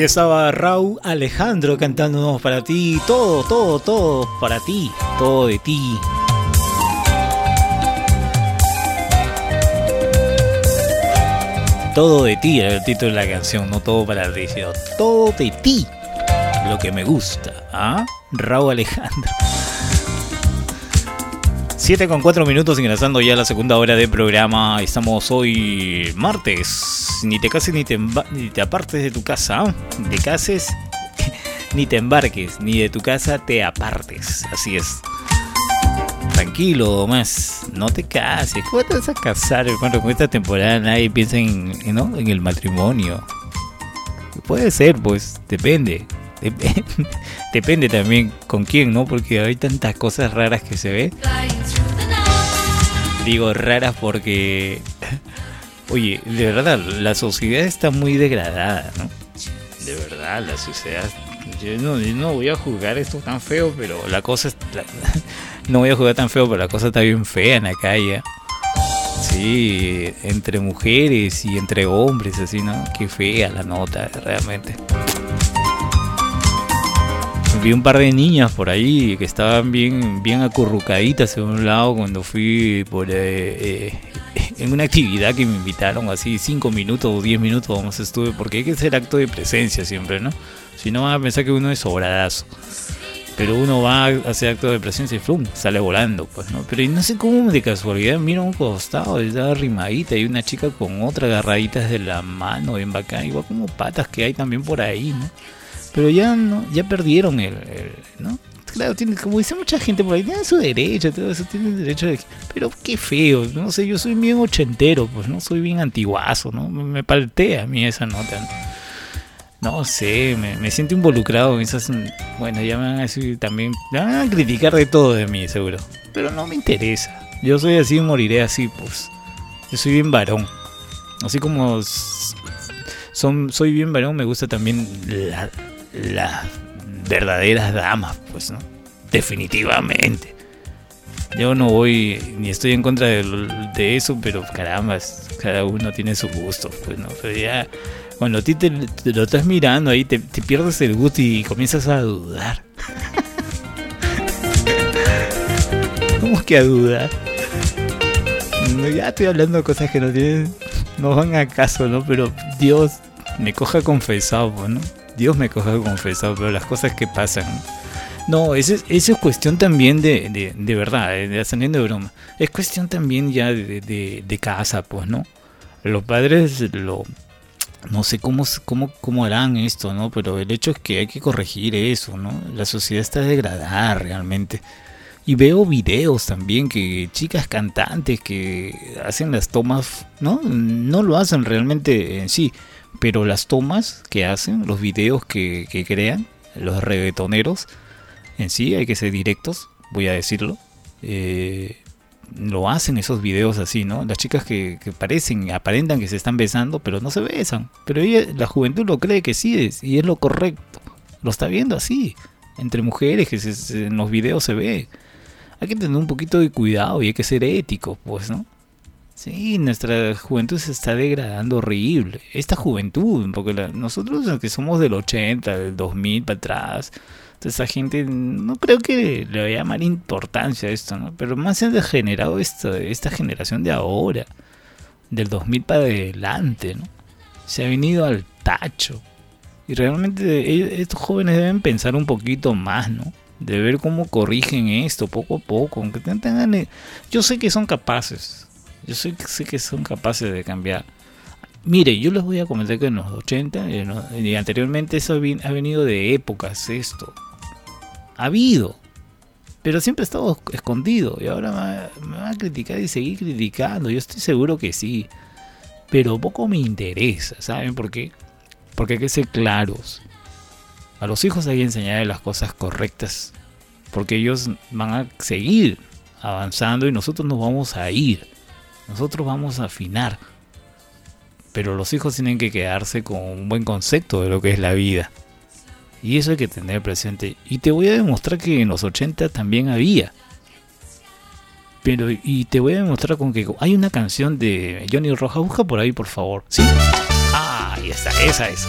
estaba Raúl Alejandro cantándonos para ti, todo, todo, todo para ti, todo de ti. Todo de ti era el título de la canción, no todo para ti, sino todo de ti, lo que me gusta. ¿ah? Raúl Alejandro. 7 con 4 minutos ingresando ya a la segunda hora del programa. Estamos hoy martes ni te cases ni te, ni te apartes de tu casa. Ni te cases ni te embarques, ni de tu casa te apartes. Así es. Tranquilo, más. No te cases. ¿Cómo te vas a casar, hermano? Con esta temporada nadie piensa en, en el matrimonio. Puede ser, pues, depende. Depende también con quién, ¿no? Porque hay tantas cosas raras que se ve. Digo raras porque Oye, de verdad, la sociedad está muy degradada, ¿no? De verdad, la sociedad. Yo no, voy a jugar esto tan feo, pero la cosa no voy a jugar tan feo, pero la cosa está bien fea en la calle. Sí, entre mujeres y entre hombres, así, ¿no? Qué fea la nota, realmente. Vi un par de niñas por ahí que estaban bien, bien acurrucaditas en un lado cuando fui por eh, eh, en una actividad que me invitaron así 5 minutos o 10 minutos vamos estuve porque hay que hacer acto de presencia siempre, ¿no? Si no van a pensar que uno es sobradazo. Pero uno va a hacer acto de presencia y flum, sale volando, pues, ¿no? Pero no sé cómo de casualidad mira a un costado, está arrimadita y una chica con otra agarradita de la mano, bien bacán, igual como patas que hay también por ahí, ¿no? Pero ya no, ya perdieron el, ¿no? Claro, tiene, como dice mucha gente por ahí, tienen su derecho, todo eso, tienen derecho de... Pero qué feo, no sé, yo soy bien ochentero, pues no soy bien antiguazo, ¿no? Me, paltea a mí esa nota, ¿no? No sé, me, me, siento involucrado en esas... Bueno, ya me van a decir también... Me van a criticar de todo de mí, seguro. Pero no me interesa. Yo soy así y moriré así, pues. Yo soy bien varón. Así como... Son, soy bien varón, me gusta también la, la verdaderas damas, pues, ¿no? Definitivamente. Yo no voy ni estoy en contra de, de, eso, pero caramba, cada uno tiene su gusto, pues, ¿no? Pero ya, cuando a ti te, lo estás mirando ahí, te, pierdes el gusto y comienzas a dudar. ¿Cómo que a dudar? Ya estoy hablando de cosas que no tienen, no van a caso, ¿no? Pero Dios me coja confesado, ¿no? Dios me coja confesado, pero las cosas que pasan. No, eso es, eso es cuestión también de, de, de verdad, de, saliendo de broma. Es cuestión también ya de, de, de, casa, pues, ¿no? Los padres lo... No sé cómo, cómo, cómo harán esto, ¿no? Pero el hecho es que hay que corregir eso, ¿no? La sociedad está degradada realmente. Y veo videos también que chicas cantantes que hacen las tomas, ¿no? No lo hacen realmente en sí, pero las tomas que hacen, los videos que, que crean, los reggaetoneros, en sí hay que ser directos, voy a decirlo. Eh, lo hacen esos videos así, ¿no? Las chicas que, parecen, aparentan que se están besando, pero no se besan. Pero ella, la juventud lo cree que sí es, y es lo correcto. Lo está viendo así, entre mujeres, que se, se, en los videos se ve. Hay que tener un poquito de cuidado y hay que ser ético, pues, ¿no? Sí, nuestra juventud se está degradando horrible. Esta juventud, porque la, nosotros que somos del 80, del 2000 para atrás, esa gente no creo que le vaya a llamar importancia a esto, ¿no? Pero más se ha degenerado esta, esta generación de ahora, del 2000 para adelante, ¿no? Se ha venido al tacho. Y realmente ellos, estos jóvenes deben pensar un poquito más, ¿no? De ver cómo corrigen esto poco a poco. Aunque tengan, yo sé que son capaces. Yo sé, que son capaces de cambiar. Mire, yo les voy a comentar que en los 80 y anteriormente eso ha venido de épocas esto. Ha habido. Pero siempre ha estado escondido. Y ahora me va a criticar y seguir criticando. Yo estoy seguro que sí. Pero poco me interesa. ¿Saben por qué? Porque hay que ser claros. A los hijos hay que enseñarles las cosas correctas. Porque ellos van a seguir avanzando y nosotros nos vamos a ir. Nosotros vamos a afinar. Pero los hijos tienen que quedarse con un buen concepto de lo que es la vida. Y eso hay que tener presente. Y te voy a demostrar que en los 80 también había. Pero, y te voy a demostrar con que hay una canción de Johnny Roja. Busca por ahí, por favor. ¿Sí? Ah, ahí está, esa es.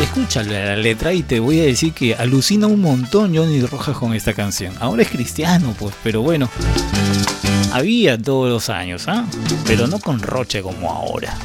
Escúchale la letra y te voy a decir que alucina un montón Johnny Rojas con esta canción. Ahora es cristiano, pues, pero bueno. Había todos los años, ¿ah? Pero no con Roche como ahora.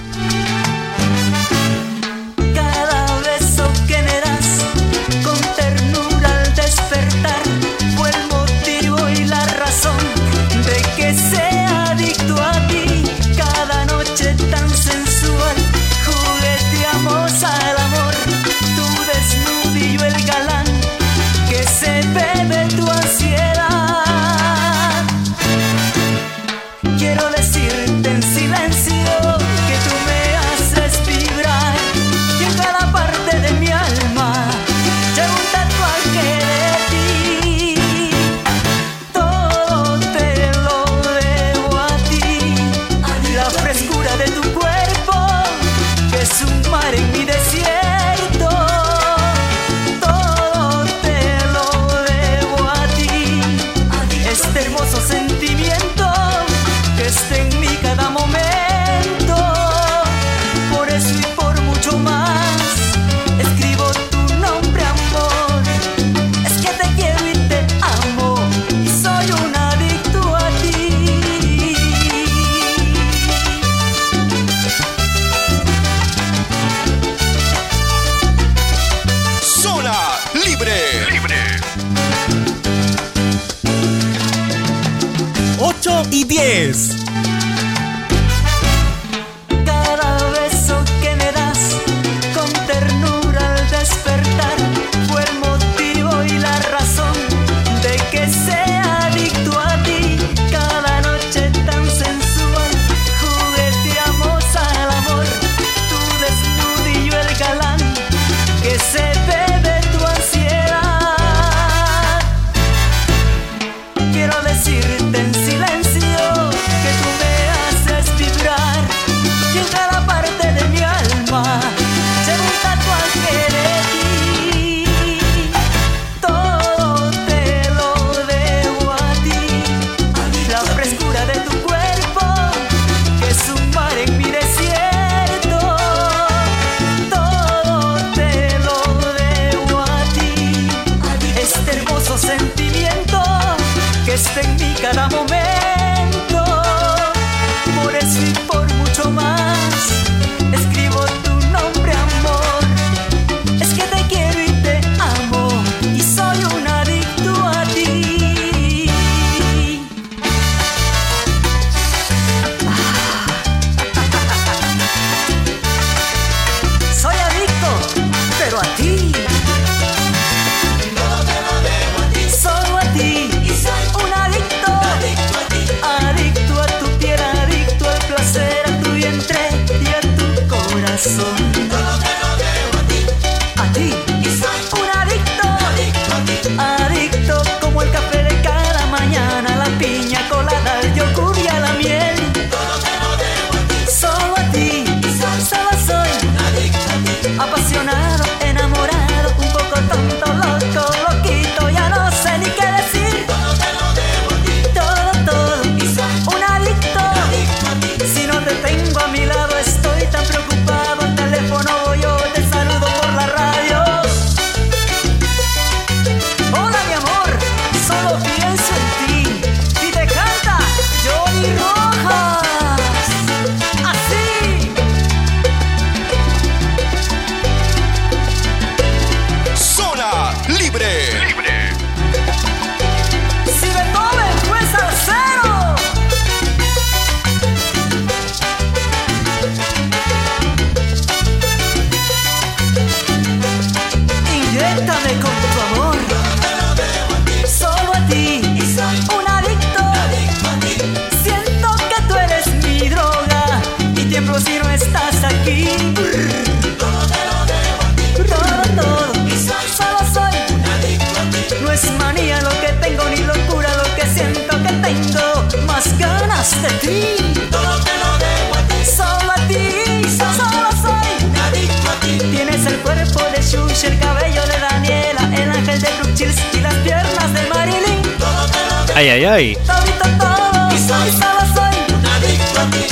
Ay, ay, ay.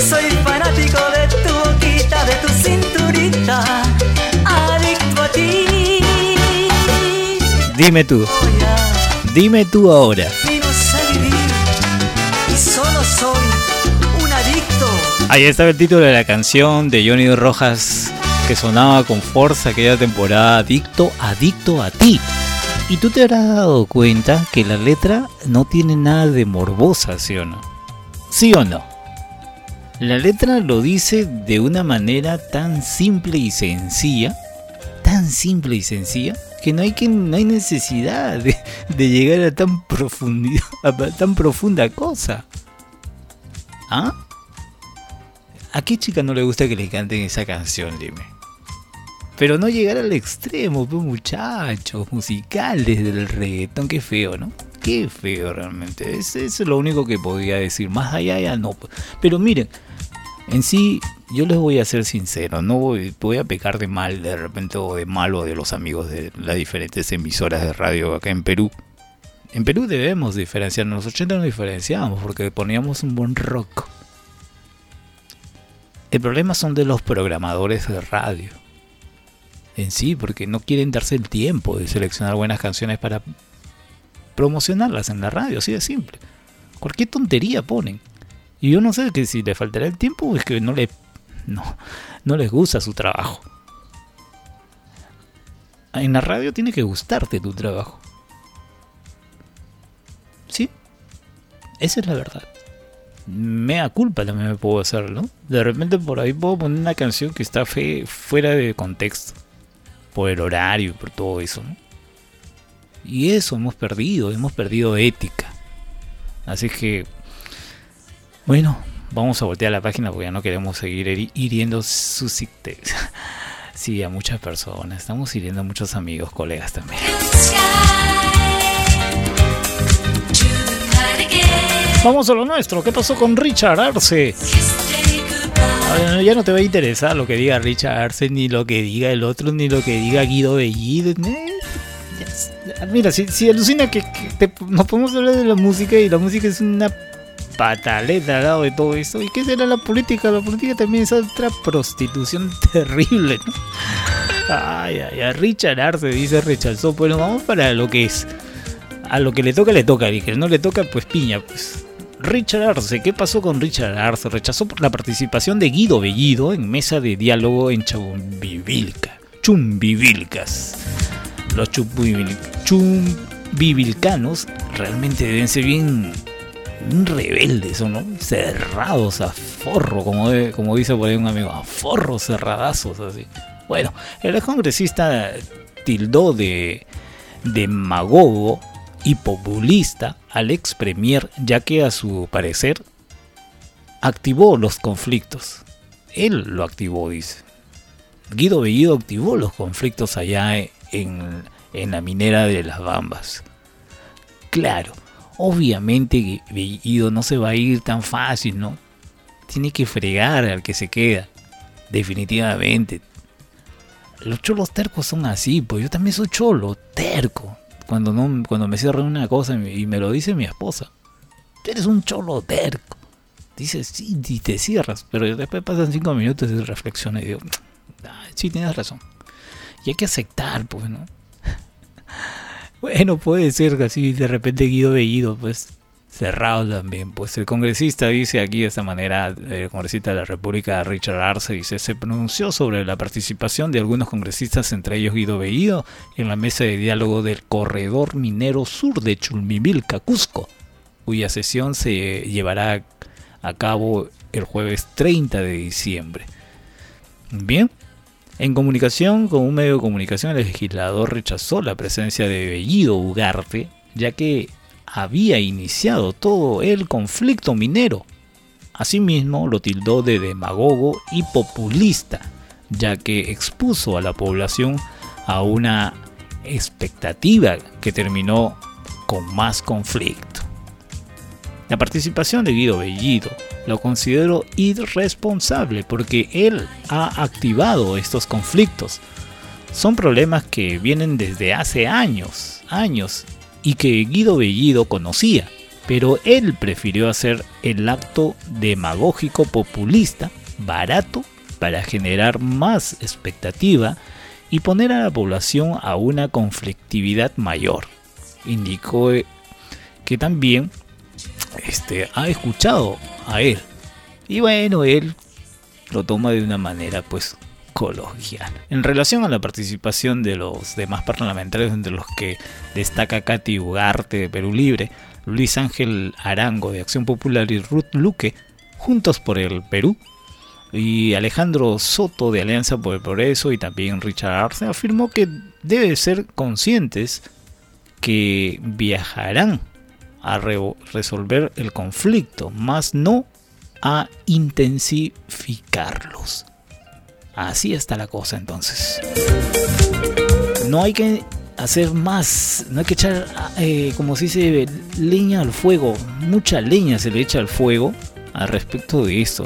Soy fanático de tu boquita, de tu cinturita, adicto a ti. Dime tú. Dime tú ahora. Y no sé vivir, y solo soy un adicto. Ahí estaba el título de la canción de Johnny Rojas que sonaba con fuerza aquella temporada, Adicto, Adicto a ti. Y tú te habrás dado cuenta que la letra no tiene nada de morbosa, ¿sí o no? ¿Sí o no? La letra lo dice de una manera tan simple y sencilla, tan simple y sencilla, que no hay, que, no hay necesidad de, llegar a tan, a tan profunda cosa. ¿Ah? ¿A qué chica no le gusta que le canten esa canción, dime? Pero no llegar al extremo, pues muchachos, musicales del reggaetón, qué feo, ¿no? Qué feo realmente. Eso es lo único que podía decir. Más allá ya no. Pero miren, en sí, yo les voy a ser sincero, no voy, a pecar de mal de repente o de malo de los amigos de las diferentes emisoras de radio acá en Perú. En Perú debemos diferenciar, en los 80 nos diferenciamos porque poníamos un buen rock. El problema son de los programadores de radio en sí, porque no quieren darse el tiempo de seleccionar buenas canciones para promocionarlas en la radio, así de simple. Cualquier tontería ponen. Y yo no sé que si le faltará el tiempo o es que no, le, no, no les gusta su trabajo. En la radio tiene que gustarte tu trabajo. ¿Sí? Esa es la verdad. me da culpa también me puedo hacer, ¿no? De repente por ahí puedo poner una canción que está fe, fuera de contexto. Por el horario y por todo eso. Y eso hemos perdido, hemos perdido ética. Así que, bueno, vamos a voltear la página porque ya no queremos seguir hiriendo sus Sí, a muchas personas. Estamos hiriendo a muchos amigos, colegas también. Vamos a lo nuestro. ¿Qué pasó con Richard Arce? Ya no te va a interesar lo que diga Richard Arce, ni lo que diga el otro, ni lo que diga Guido Bellido. Mira, si, alucina que, nos podemos hablar de la música y la música es una pataleta al lado de todo esto. ¿Y qué será la política? La política también es otra prostitución terrible, ¿no? Ay, ay, ay, Richard Arce dice rechazó. Bueno, vamos para lo que es. A lo que le toca, le toca. Y que no le toca, pues piña, pues. Richard Arce, ¿qué pasó con Richard Arce? Rechazó la participación de Guido Bellido en mesa de diálogo en Chumbivilca. Chumbivilcas. Los chumbivilcanos realmente deben ser bien rebeldes, ¿no? Cerrados a forro, como, como dice por ahí un amigo, a forro cerradazos, así. Bueno, el congresista tildó de demagogo y populista al ex premier, ya que a su parecer activó los conflictos. Él lo activó, dice. Guido Bellido activó los conflictos allá en, en la minera de las Bambas. Claro, obviamente Bellido no se va a ir tan fácil, ¿no? Tiene que fregar al que se queda. Definitivamente. Los cholos tercos son así, pues yo también soy cholo, terco. Cuando, no, cuando me cierran una cosa y me lo dice mi esposa. Eres un cholo terco. Dice, sí, y te cierras. Pero después pasan cinco minutos y reflexiona y digo, sí, tienes razón. Y hay que aceptar, pues, ¿no? bueno, puede ser que así de repente Guido Bellido, pues, cerrado también. Pues el congresista dice aquí de esta manera, el congresista de la República, Richard Arce, dice, se pronunció sobre la participación de algunos congresistas, entre ellos Guido Bellido, en la mesa de diálogo del Corredor Minero Sur de Chulmivilca, Cusco, cuya sesión se llevará a cabo el jueves 30 de diciembre. Bien, en comunicación con un medio de comunicación, el legislador rechazó la presencia de Bellido Ugarte, ya que había iniciado todo el conflicto minero. Asimismo, lo tildó de demagogo y populista, ya que expuso a la población a una expectativa que terminó con más conflicto. La participación de Guido Bellido lo considero irresponsable porque él ha activado estos conflictos. Son problemas que vienen desde hace años, años, y que Guido Bellido conocía, pero él prefirió hacer el acto demagógico populista, barato, para generar más expectativa y poner a la población a una conflictividad mayor. Indicó que también este, ha escuchado a él. Y bueno, él lo toma de una manera pues En relación a la participación de los demás parlamentarios, entre los que destaca Katy Ugarte de Perú Libre, Luis Ángel Arango de Acción Popular y Ruth Luque, Juntos por el Perú, y Alejandro Soto de Alianza por el Progreso y también Richard Arce afirmó que debe ser conscientes que viajarán a resolver el conflicto, más no a intensificarlos. Así está la cosa entonces. No hay que hacer más, no hay que echar, eh, como se dice, leña al fuego. Mucha leña se le echa al fuego al respecto de esto.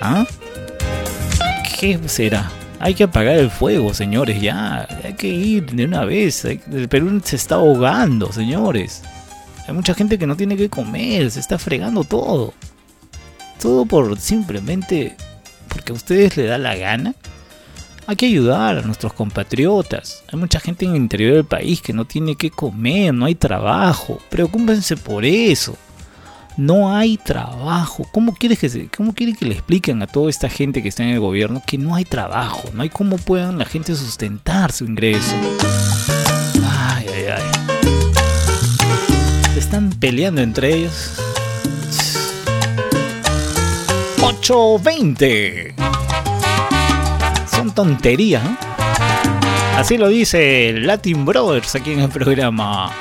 ¿Ah? ¿Qué será? Hay que apagar el fuego, señores, ya. Hay que ir de una vez. El Perú se está ahogando, señores. Hay mucha gente que no tiene que comer, se está fregando todo. Todo por simplemente porque a ustedes les da la gana. Hay que ayudar a nuestros compatriotas. Hay mucha gente en el interior del país que no tiene que comer, no hay trabajo. Preocúpense por eso. No hay trabajo. ¿Cómo quieres que se, quieren que le expliquen a toda esta gente que está en el gobierno que no hay trabajo? No hay cómo puedan la gente sustentar su ingreso. Ay, ay, ay están peleando entre ellos. 8.20. Son tonterías. ¿eh? Así lo dice Latin Brothers aquí en el programa.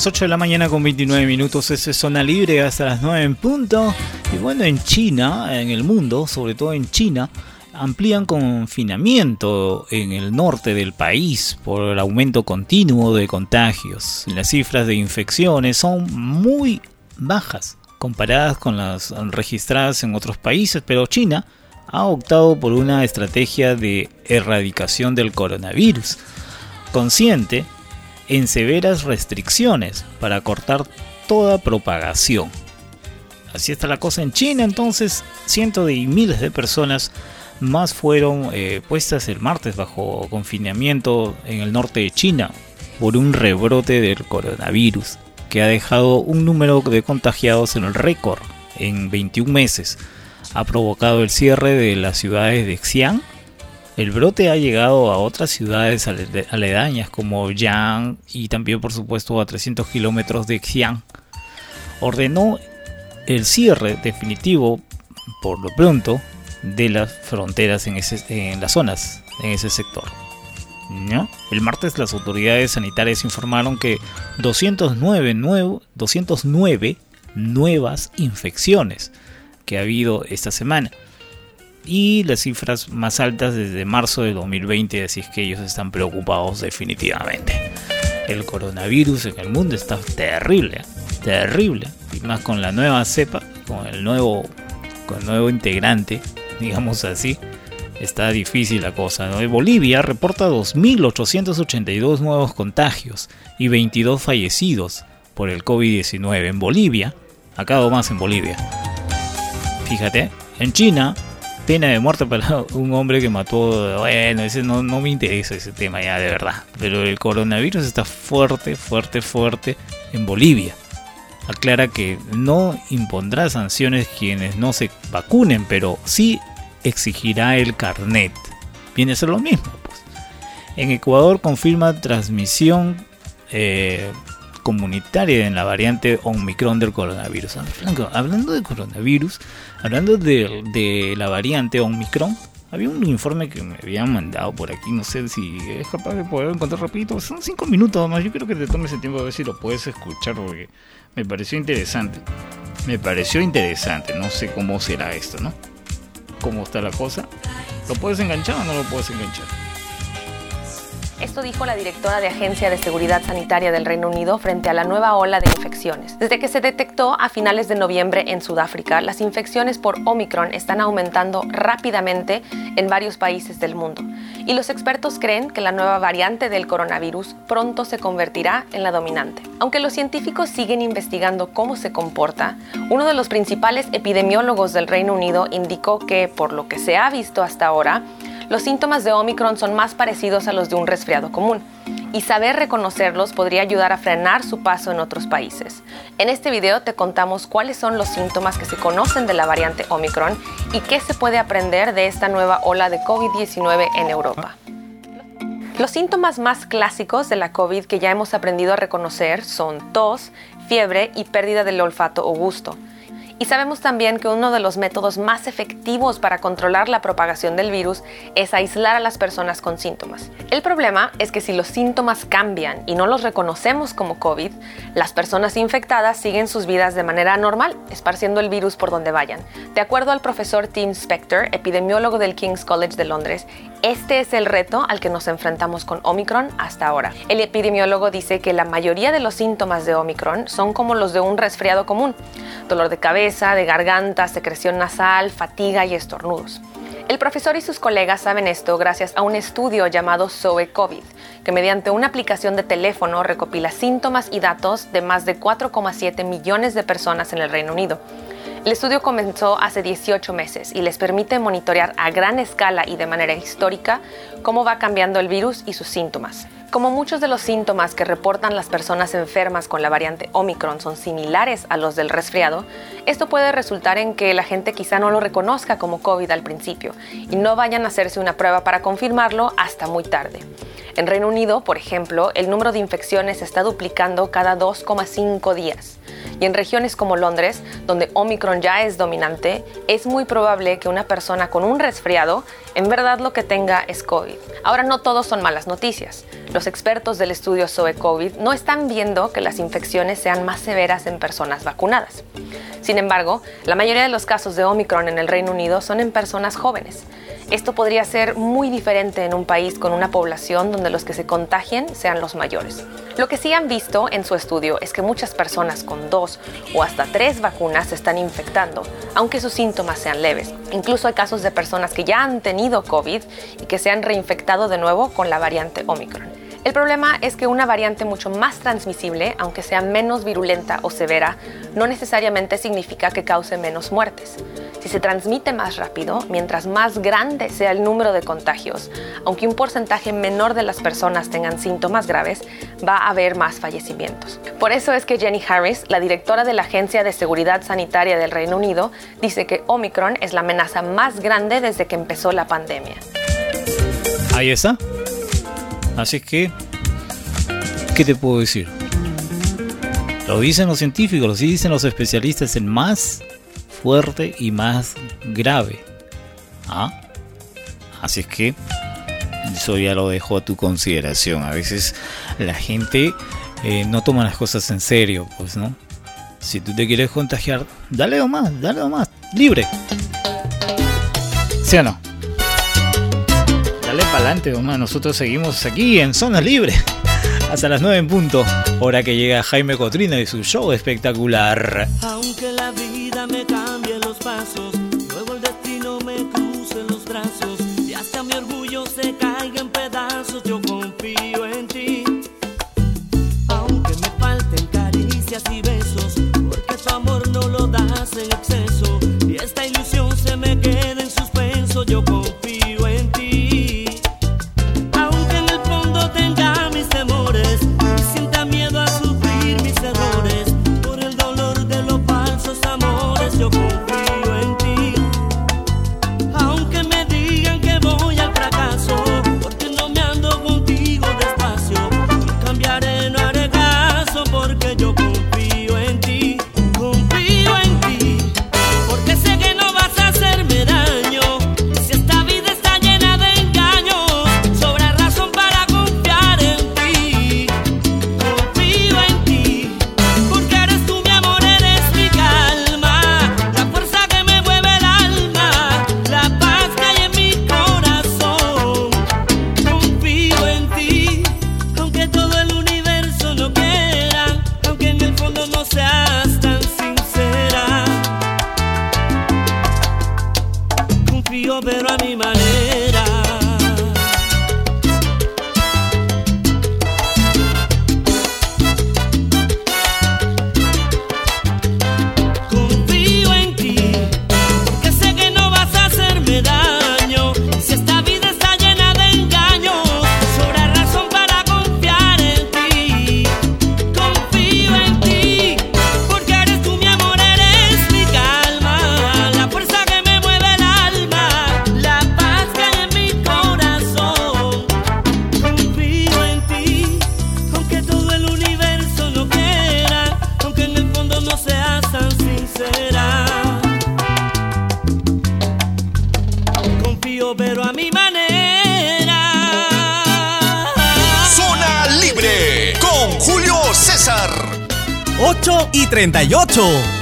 Las 8 de la mañana con 29 minutos, es zona libre hasta las 9 en punto. Y bueno, en China, en el mundo, sobre todo en China, amplían confinamiento en el norte del país por el aumento continuo de contagios. Las cifras de infecciones son muy bajas comparadas con las registradas en otros países, pero China ha optado por una estrategia de erradicación del coronavirus, consciente en severas restricciones para cortar toda propagación. Así está la cosa en China, entonces cientos de miles de personas más fueron eh, puestas el martes bajo confinamiento en el norte de China por un rebrote del coronavirus. que ha dejado un número de contagiados en el récord en 21 meses. Ha provocado el cierre de las ciudades de Xi'an. El brote ha llegado a otras ciudades aledañas como Yang y también por supuesto a 300 kilómetros de Xi'an. Ordenó el cierre definitivo, por lo pronto, de las fronteras en, en las zonas, en ese sector. El martes las autoridades sanitarias informaron que 209, 209 nuevas infecciones que ha habido esta semana y las cifras más altas desde marzo de 2020, así es que ellos están preocupados definitivamente. El coronavirus en el mundo está terrible, terrible, y más con la nueva cepa, con el nuevo, con el nuevo integrante, digamos así, está difícil la cosa. Bolivia reporta 2.882 nuevos contagios y 22 fallecidos por el COVID-19 en Bolivia. Acabo más en Bolivia. Fíjate, en China, pena de muerte para un hombre que mató. Bueno, ese no, no me interesa ese tema ya de verdad. Pero el coronavirus está fuerte, fuerte, fuerte en Bolivia aclara que no impondrá sanciones quienes no se vacunen, pero sí exigirá el carnet. Viene a ser lo mismo. Pues. En Ecuador confirma transmisión eh, comunitaria en la variante Omicron del coronavirus. Hablando de coronavirus, hablando de, la variante Omicron, había un informe que me habían mandado por aquí, no sé si es capaz de poder encontrar rapidito. Son cinco minutos más, yo creo que te tome ese tiempo a ver si lo puedes escuchar porque me pareció interesante. Me pareció interesante, no sé cómo será esto, ¿no? cómo está la cosa. ¿Lo puedes enganchar o no lo puedes enganchar? Esto dijo la directora de Agencia de Seguridad Sanitaria del Reino Unido frente a la nueva ola de infecciones. Desde que se detectó a finales de noviembre en Sudáfrica, las infecciones por Omicron están aumentando rápidamente en varios países del mundo. Y los expertos creen que la nueva variante del coronavirus pronto se convertirá en la dominante. Aunque los científicos siguen investigando cómo se comporta, uno de los principales epidemiólogos del Reino Unido indicó que, por lo que se ha visto hasta ahora, los síntomas de Omicron son más parecidos a los de un resfriado común y saber reconocerlos podría ayudar a frenar su paso en otros países. En este video te contamos cuáles son los síntomas que se conocen de la variante Omicron y qué se puede aprender de esta nueva ola de COVID-19 en Europa. Los síntomas más clásicos de la COVID que ya hemos aprendido a reconocer son tos, fiebre y pérdida del olfato o gusto. Y sabemos también que uno de los métodos más efectivos para controlar la propagación del virus es aislar a las personas con síntomas. El problema es que si los síntomas cambian y no los reconocemos como COVID, las personas infectadas siguen sus vidas de manera normal, esparciendo el virus por donde vayan. De acuerdo al profesor Tim Spector, epidemiólogo del King's College de Londres, este es el reto al que nos enfrentamos con Omicron hasta ahora. El epidemiólogo dice que la mayoría de los síntomas de Omicron son como los de un resfriado común, dolor de cabeza, de garganta, secreción nasal, fatiga y estornudos. El profesor y sus colegas saben esto gracias a un estudio llamado SOE COVID, que mediante una aplicación de teléfono recopila síntomas y datos de más de 4,7 millones de personas en el Reino Unido. El estudio comenzó hace 18 meses y les permite monitorear a gran escala y de manera histórica cómo va cambiando el virus y sus síntomas. Como muchos de los síntomas que reportan las personas enfermas con la variante Omicron son similares a los del resfriado, esto puede resultar en que la gente quizá no lo reconozca como COVID al principio y no vayan a hacerse una prueba para confirmarlo hasta muy tarde. En Reino Unido, por ejemplo, el número de infecciones está duplicando cada 2,5 días. Y en regiones como Londres, donde Omicron ya es dominante, es muy probable que una persona con un resfriado en verdad lo que tenga es COVID. Ahora no todos son malas noticias. Los expertos del estudio SOE COVID no están viendo que las infecciones sean más severas en personas vacunadas. Sin embargo, la mayoría de los casos de Omicron en el Reino Unido son en personas jóvenes. Esto podría ser muy diferente en un país con una población donde los que se contagien sean los mayores. Lo que sí han visto en su estudio es que muchas personas con dos o hasta tres vacunas se están infectando, aunque sus síntomas sean leves. Incluso hay casos de personas que ya han tenido COVID y que se han reinfectado de nuevo con la variante Omicron. El problema es que una variante mucho más transmisible, aunque sea menos virulenta o severa, no necesariamente significa que cause menos muertes. Si se transmite más rápido, mientras más grande sea el número de contagios, aunque un porcentaje menor de las personas tengan síntomas graves, va a haber más fallecimientos. Por eso es que Jenny Harris, la directora de la Agencia de Seguridad Sanitaria del Reino Unido, dice que Omicron es la amenaza más grande desde que empezó la pandemia. Ahí está. Así que, ¿qué te puedo decir? Lo dicen los científicos, lo dicen los especialistas, el más fuerte y más grave. ¿Ah? Así es que eso ya lo dejo a tu consideración. A veces la gente eh, no toma las cosas en serio, pues, ¿no? Si tú te quieres contagiar, dale nomás, dale nomás, libre. ¿Sí o no? Dale para adelante, nomás. Nosotros seguimos aquí en Zona Libre. Hasta las 9 en punto, hora que llega Jaime Cotrina y su show espectacular. Aunque la vida me cambie los pasos, luego el destino me cruce los brazos y hasta mi orgullo se caiga en pedazos, yo confío en ti. Aunque me falten caricias y besos, porque tu amor no lo das en exceso y esta ilusión se me queda en suspenso, yo confío mi manera. Zona Libre con Julio César. 8 y 38.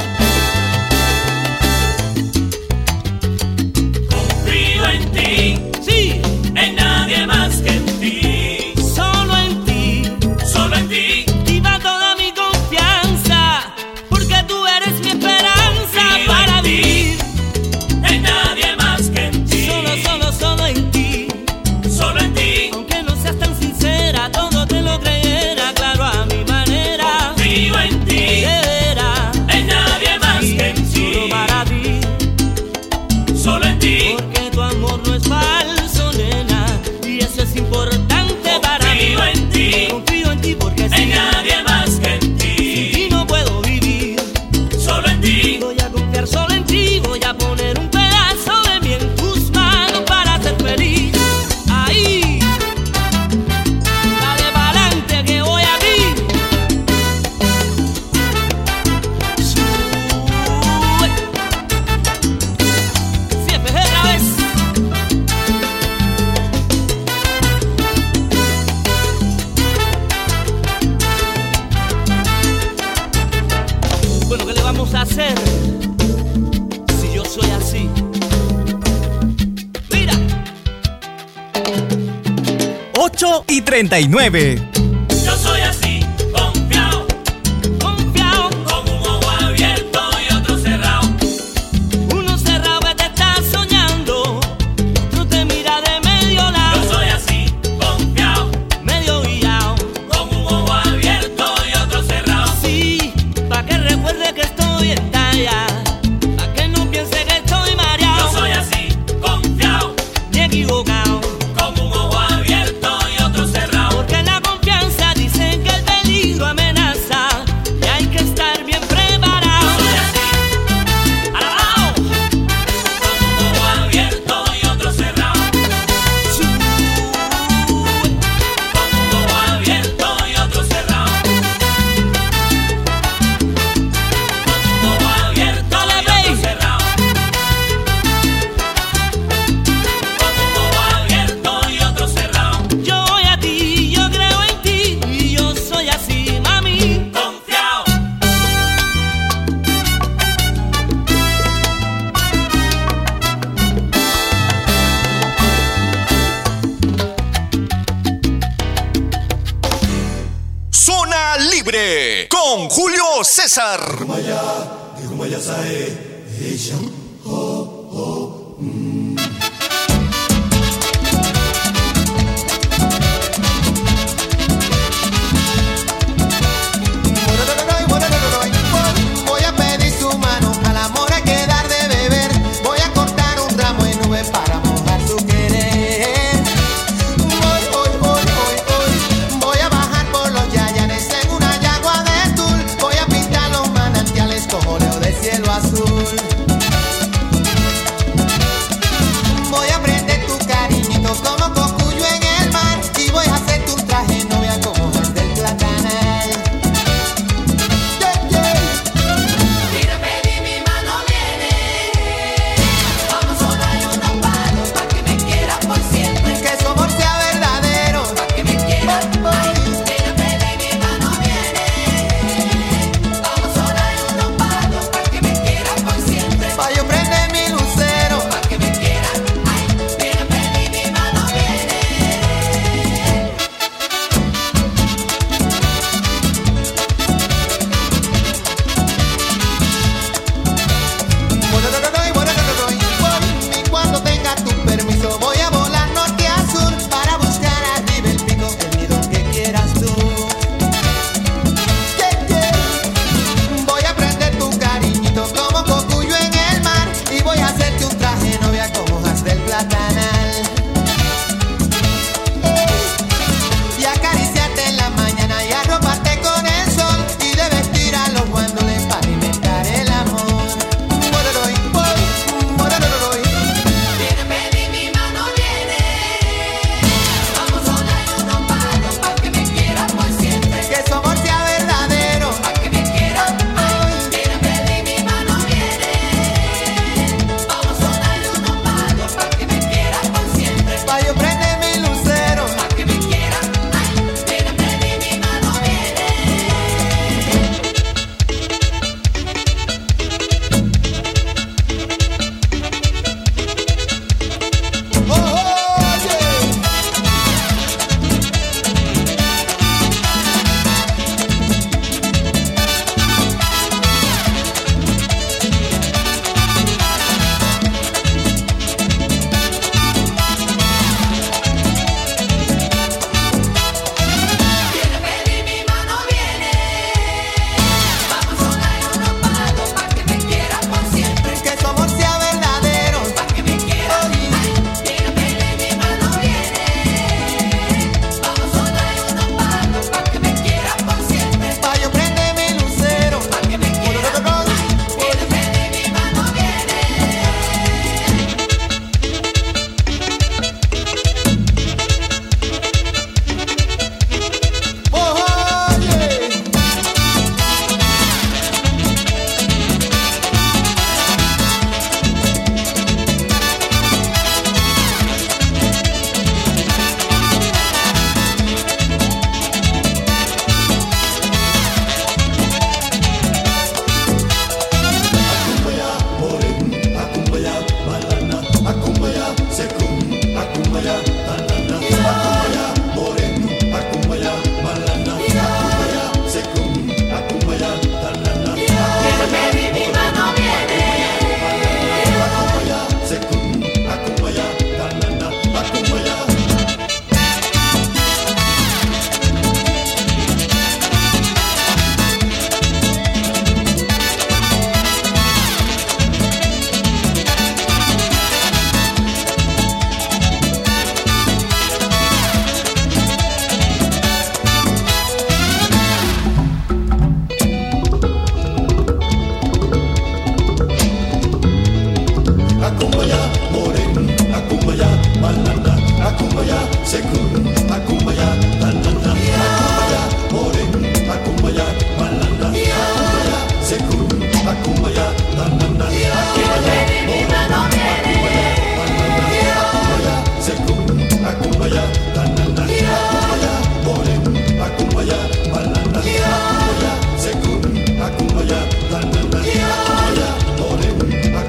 8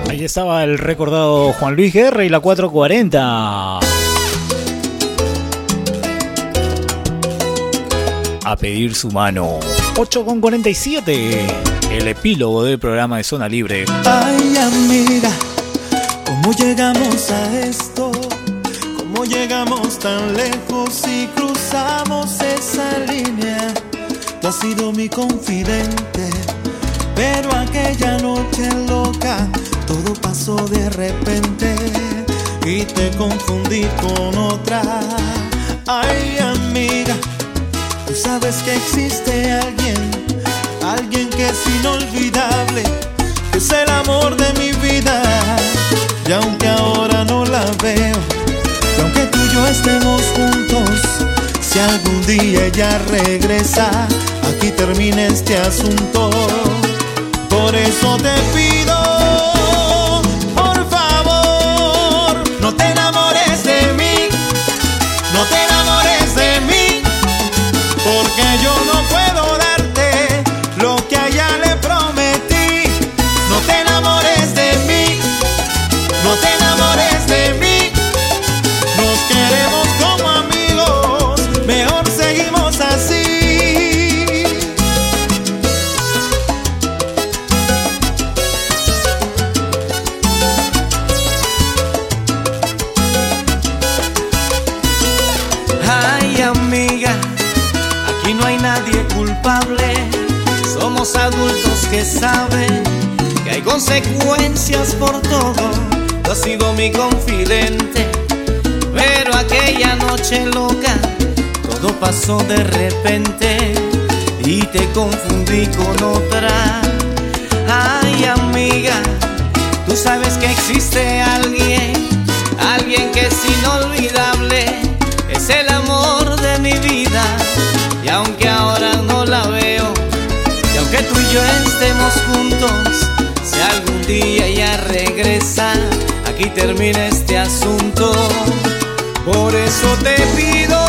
Ahí estaba el recordado Juan Luis Guerra y la 440. a pedir su mano. 8 con 47. El epílogo del programa de Zona Libre. Ay, amiga, ¿cómo llegamos a esto? ¿Cómo llegamos tan lejos y cruzamos esa línea? Tú has sido mi confidente, pero aquella noche loca todo pasó de repente y te confundí con otra. Ay, amiga tú sabes que existe alguien, alguien que es inolvidable, que es el amor de mi vida. Y aunque ahora no la veo, y aunque tú y yo estemos juntos, si algún día ella regresa, aquí termina este asunto. Por eso te pido, consecuencias por todo. Tú has sido mi confidente, pero aquella noche loca todo pasó de repente y te confundí con otra. Ay, amiga, tú sabes que existe alguien, alguien que es inolvidable, es el amor de mi vida. Y aunque ahora no la veo, y aunque tú y yo estemos juntos, día ella regresa, aquí termina este asunto. Por eso te pido,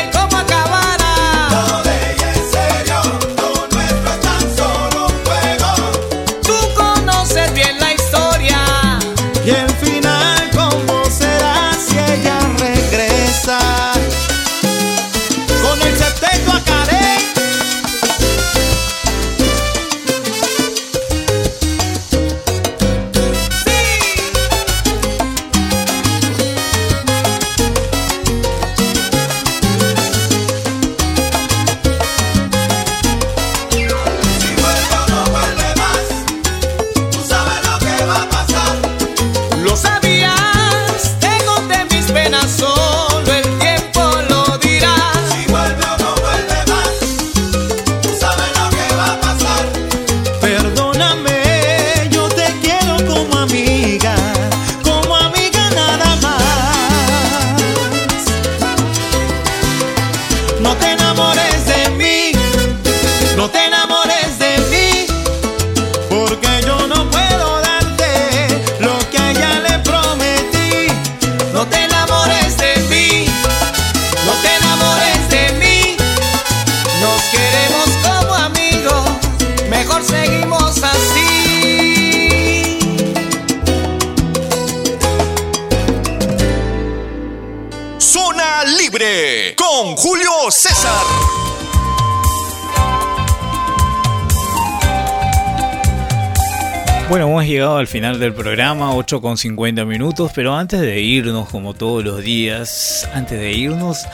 programa, 8 con 50 minutos, pero antes de irnos, como todos los días, antes de irnos,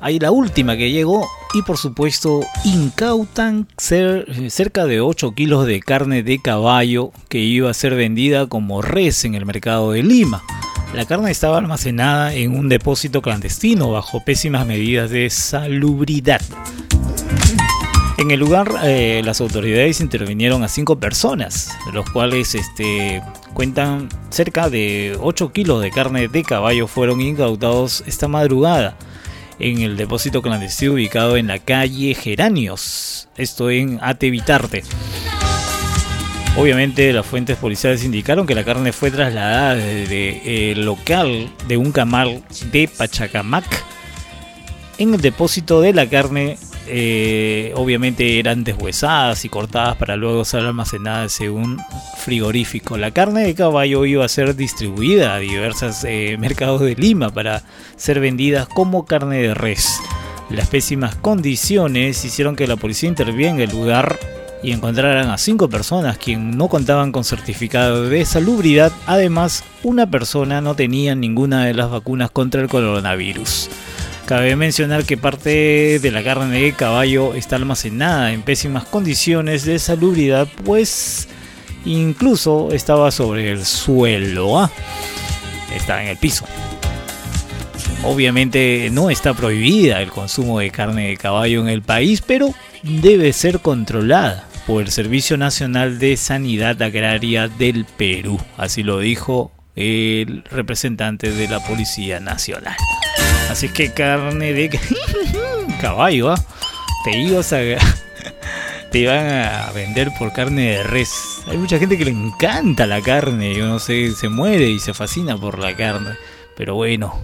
hay la última que llegó y por supuesto incautan cer- cerca de 8 kilos de carne de caballo que iba a ser vendida como res en el mercado de Lima. La carne estaba almacenada en un depósito clandestino bajo pésimas medidas de salubridad. En el lugar, eh, las autoridades intervinieron a cinco personas, de los cuales este, cuentan cerca de 8 kilos de carne de caballo fueron incautados esta madrugada en el depósito clandestino ubicado en la calle Geranios, esto en Atevitarte. Obviamente las fuentes policiales indicaron que la carne fue trasladada desde el local de un camal de Pachacamac en el depósito de la carne eh, obviamente eran deshuesadas y cortadas para luego ser almacenadas en un frigorífico. La carne de caballo iba a ser distribuida a diversos eh, mercados de Lima para ser vendida como carne de res. Las pésimas condiciones hicieron que la policía interviera en el lugar y encontraran a cinco personas quien no contaban con certificado de salubridad. Además, una persona no tenía ninguna de las vacunas contra el coronavirus. Cabe mencionar que parte de la carne de caballo está almacenada en pésimas condiciones de salubridad, pues incluso estaba sobre el suelo. ¿ah? Está en el piso. Obviamente no está prohibida el consumo de carne de caballo en el país, pero debe ser controlada por el Servicio Nacional de Sanidad Agraria del Perú. Así lo dijo el representante de la Policía Nacional. Así que carne de caballo, ¿ah? te ibas a te iban a vender por carne de res. Hay mucha gente que le encanta la carne, yo no se muere y se fascina por la carne. Pero bueno,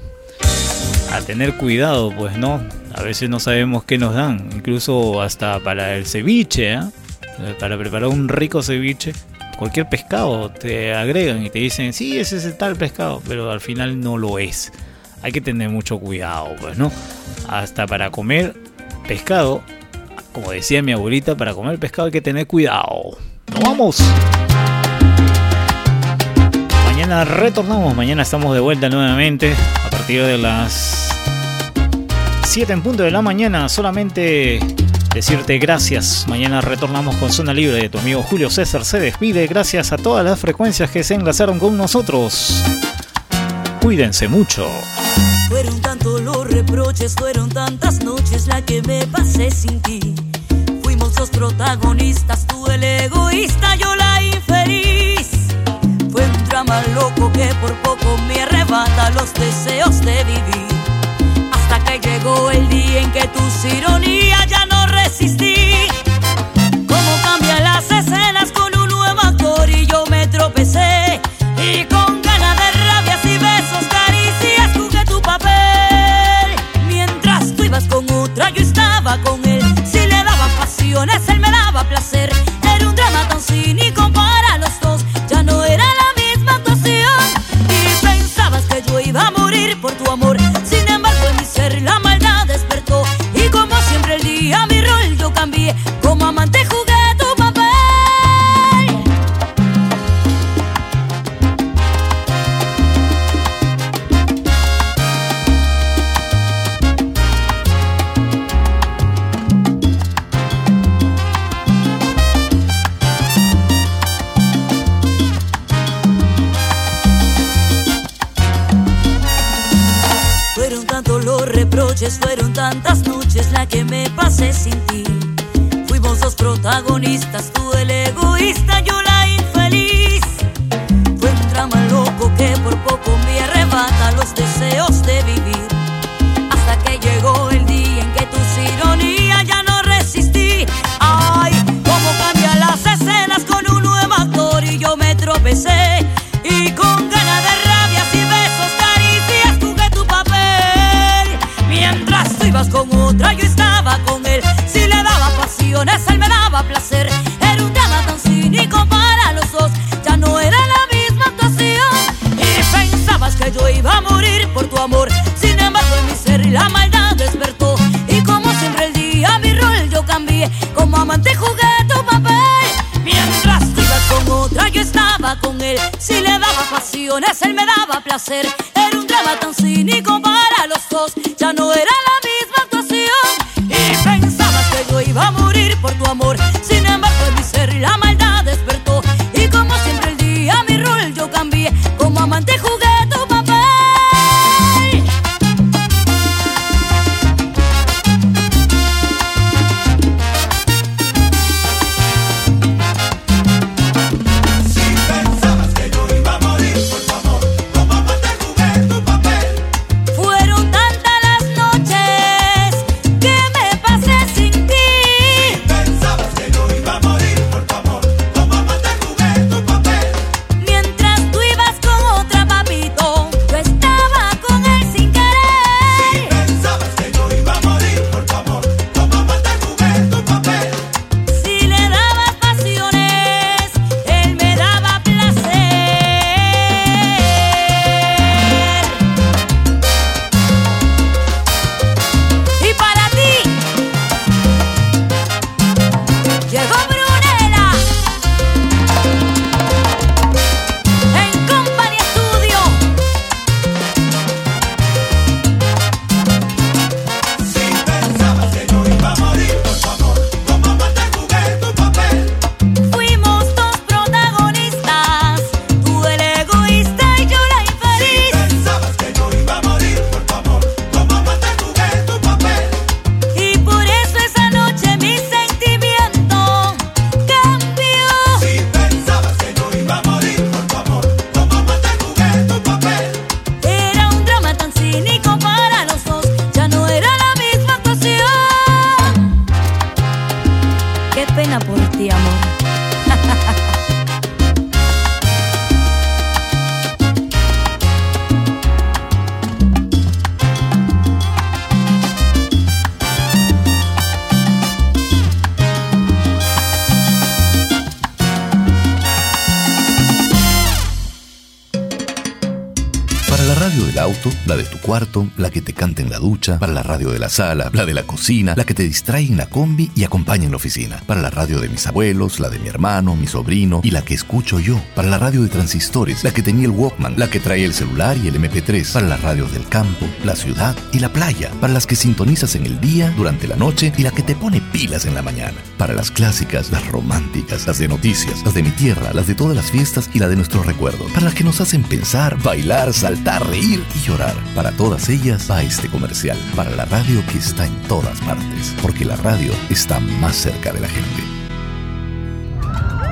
a tener cuidado, pues no. A veces no sabemos qué nos dan, incluso hasta para el ceviche, ¿eh? para preparar un rico ceviche. Cualquier pescado te agregan y te dicen, sí, ese es el tal pescado, pero al final no lo es hay que tener mucho cuidado, pues, ¿no? Hasta para comer pescado, como decía mi abuelita, para comer pescado hay que tener cuidado. ¡Nos vamos! Mañana retornamos, mañana estamos de vuelta nuevamente a partir de las 7 en punto de la mañana. Solamente decirte gracias. Mañana retornamos con Zona Libre de tu amigo Julio César. Se despide. Gracias a todas las frecuencias que se enlazaron con nosotros. Cuídense mucho. Fueron tantos los reproches, fueron tantas noches la que me pasé sin ti. Fuimos los protagonistas, tú el egoísta, yo la infeliz. Fue un drama loco que por poco me arrebata los deseos de vivir. Hasta que llegó el día en que tus ironías ya no resistí. Daba fueron tantas noches la que me pasé sin ti. Fuimos dos protagonistas, tú el egoísta, yo la amante jugué tu papel. Mientras tú ibas con otra, yo estaba con él. Si le daba pasiones, él me daba placer. Era un drama tan cínico para los dos. Ya no era ducha, para la radio de la sala, la de la cocina, la que te distrae en la combi y acompaña en la oficina, para la radio de mis abuelos, la de mi hermano, mi sobrino y la que escucho yo, para la radio de transistores, la que tenía el Walkman, la que trae el celular y el MP3, para las radios del campo, la ciudad y la playa, para las que sintonizas en el día, durante la noche y la que te pone pilas en la mañana, para las clásicas, las románticas, las de noticias, las de mi tierra, las de todas las fiestas y la de nuestros recuerdos, para las que nos hacen pensar, bailar, saltar, reír y llorar. Para todas ellas va este comercial, para la radio que está en todas partes, porque la radio está más cerca de la gente.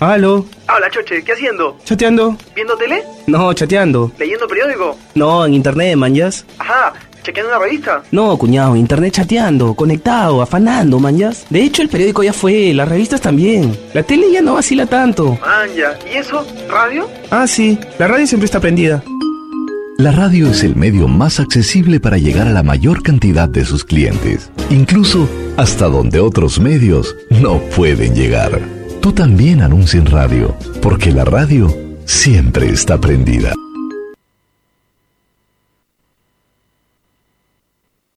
Aló, Habla, Choche, ¿qué haciendo? chateando. ¿Viendo tele? No, chateando. ¿Leyendo periódico? No, en internet, manjas. Ajá, ¿chequeando una revista? No, cuñado, en internet chateando, conectado, afanando, manjas. De hecho, el periódico ya fue, las revistas también. La tele ya no vacila tanto. Man, ya. ¿Y eso? ¿Radio? Ah, sí, la radio siempre está prendida. La radio es el medio más accesible para llegar a la mayor cantidad de sus clientes, incluso hasta donde otros medios no pueden llegar. Tú también anuncia en radio, porque la radio siempre está prendida.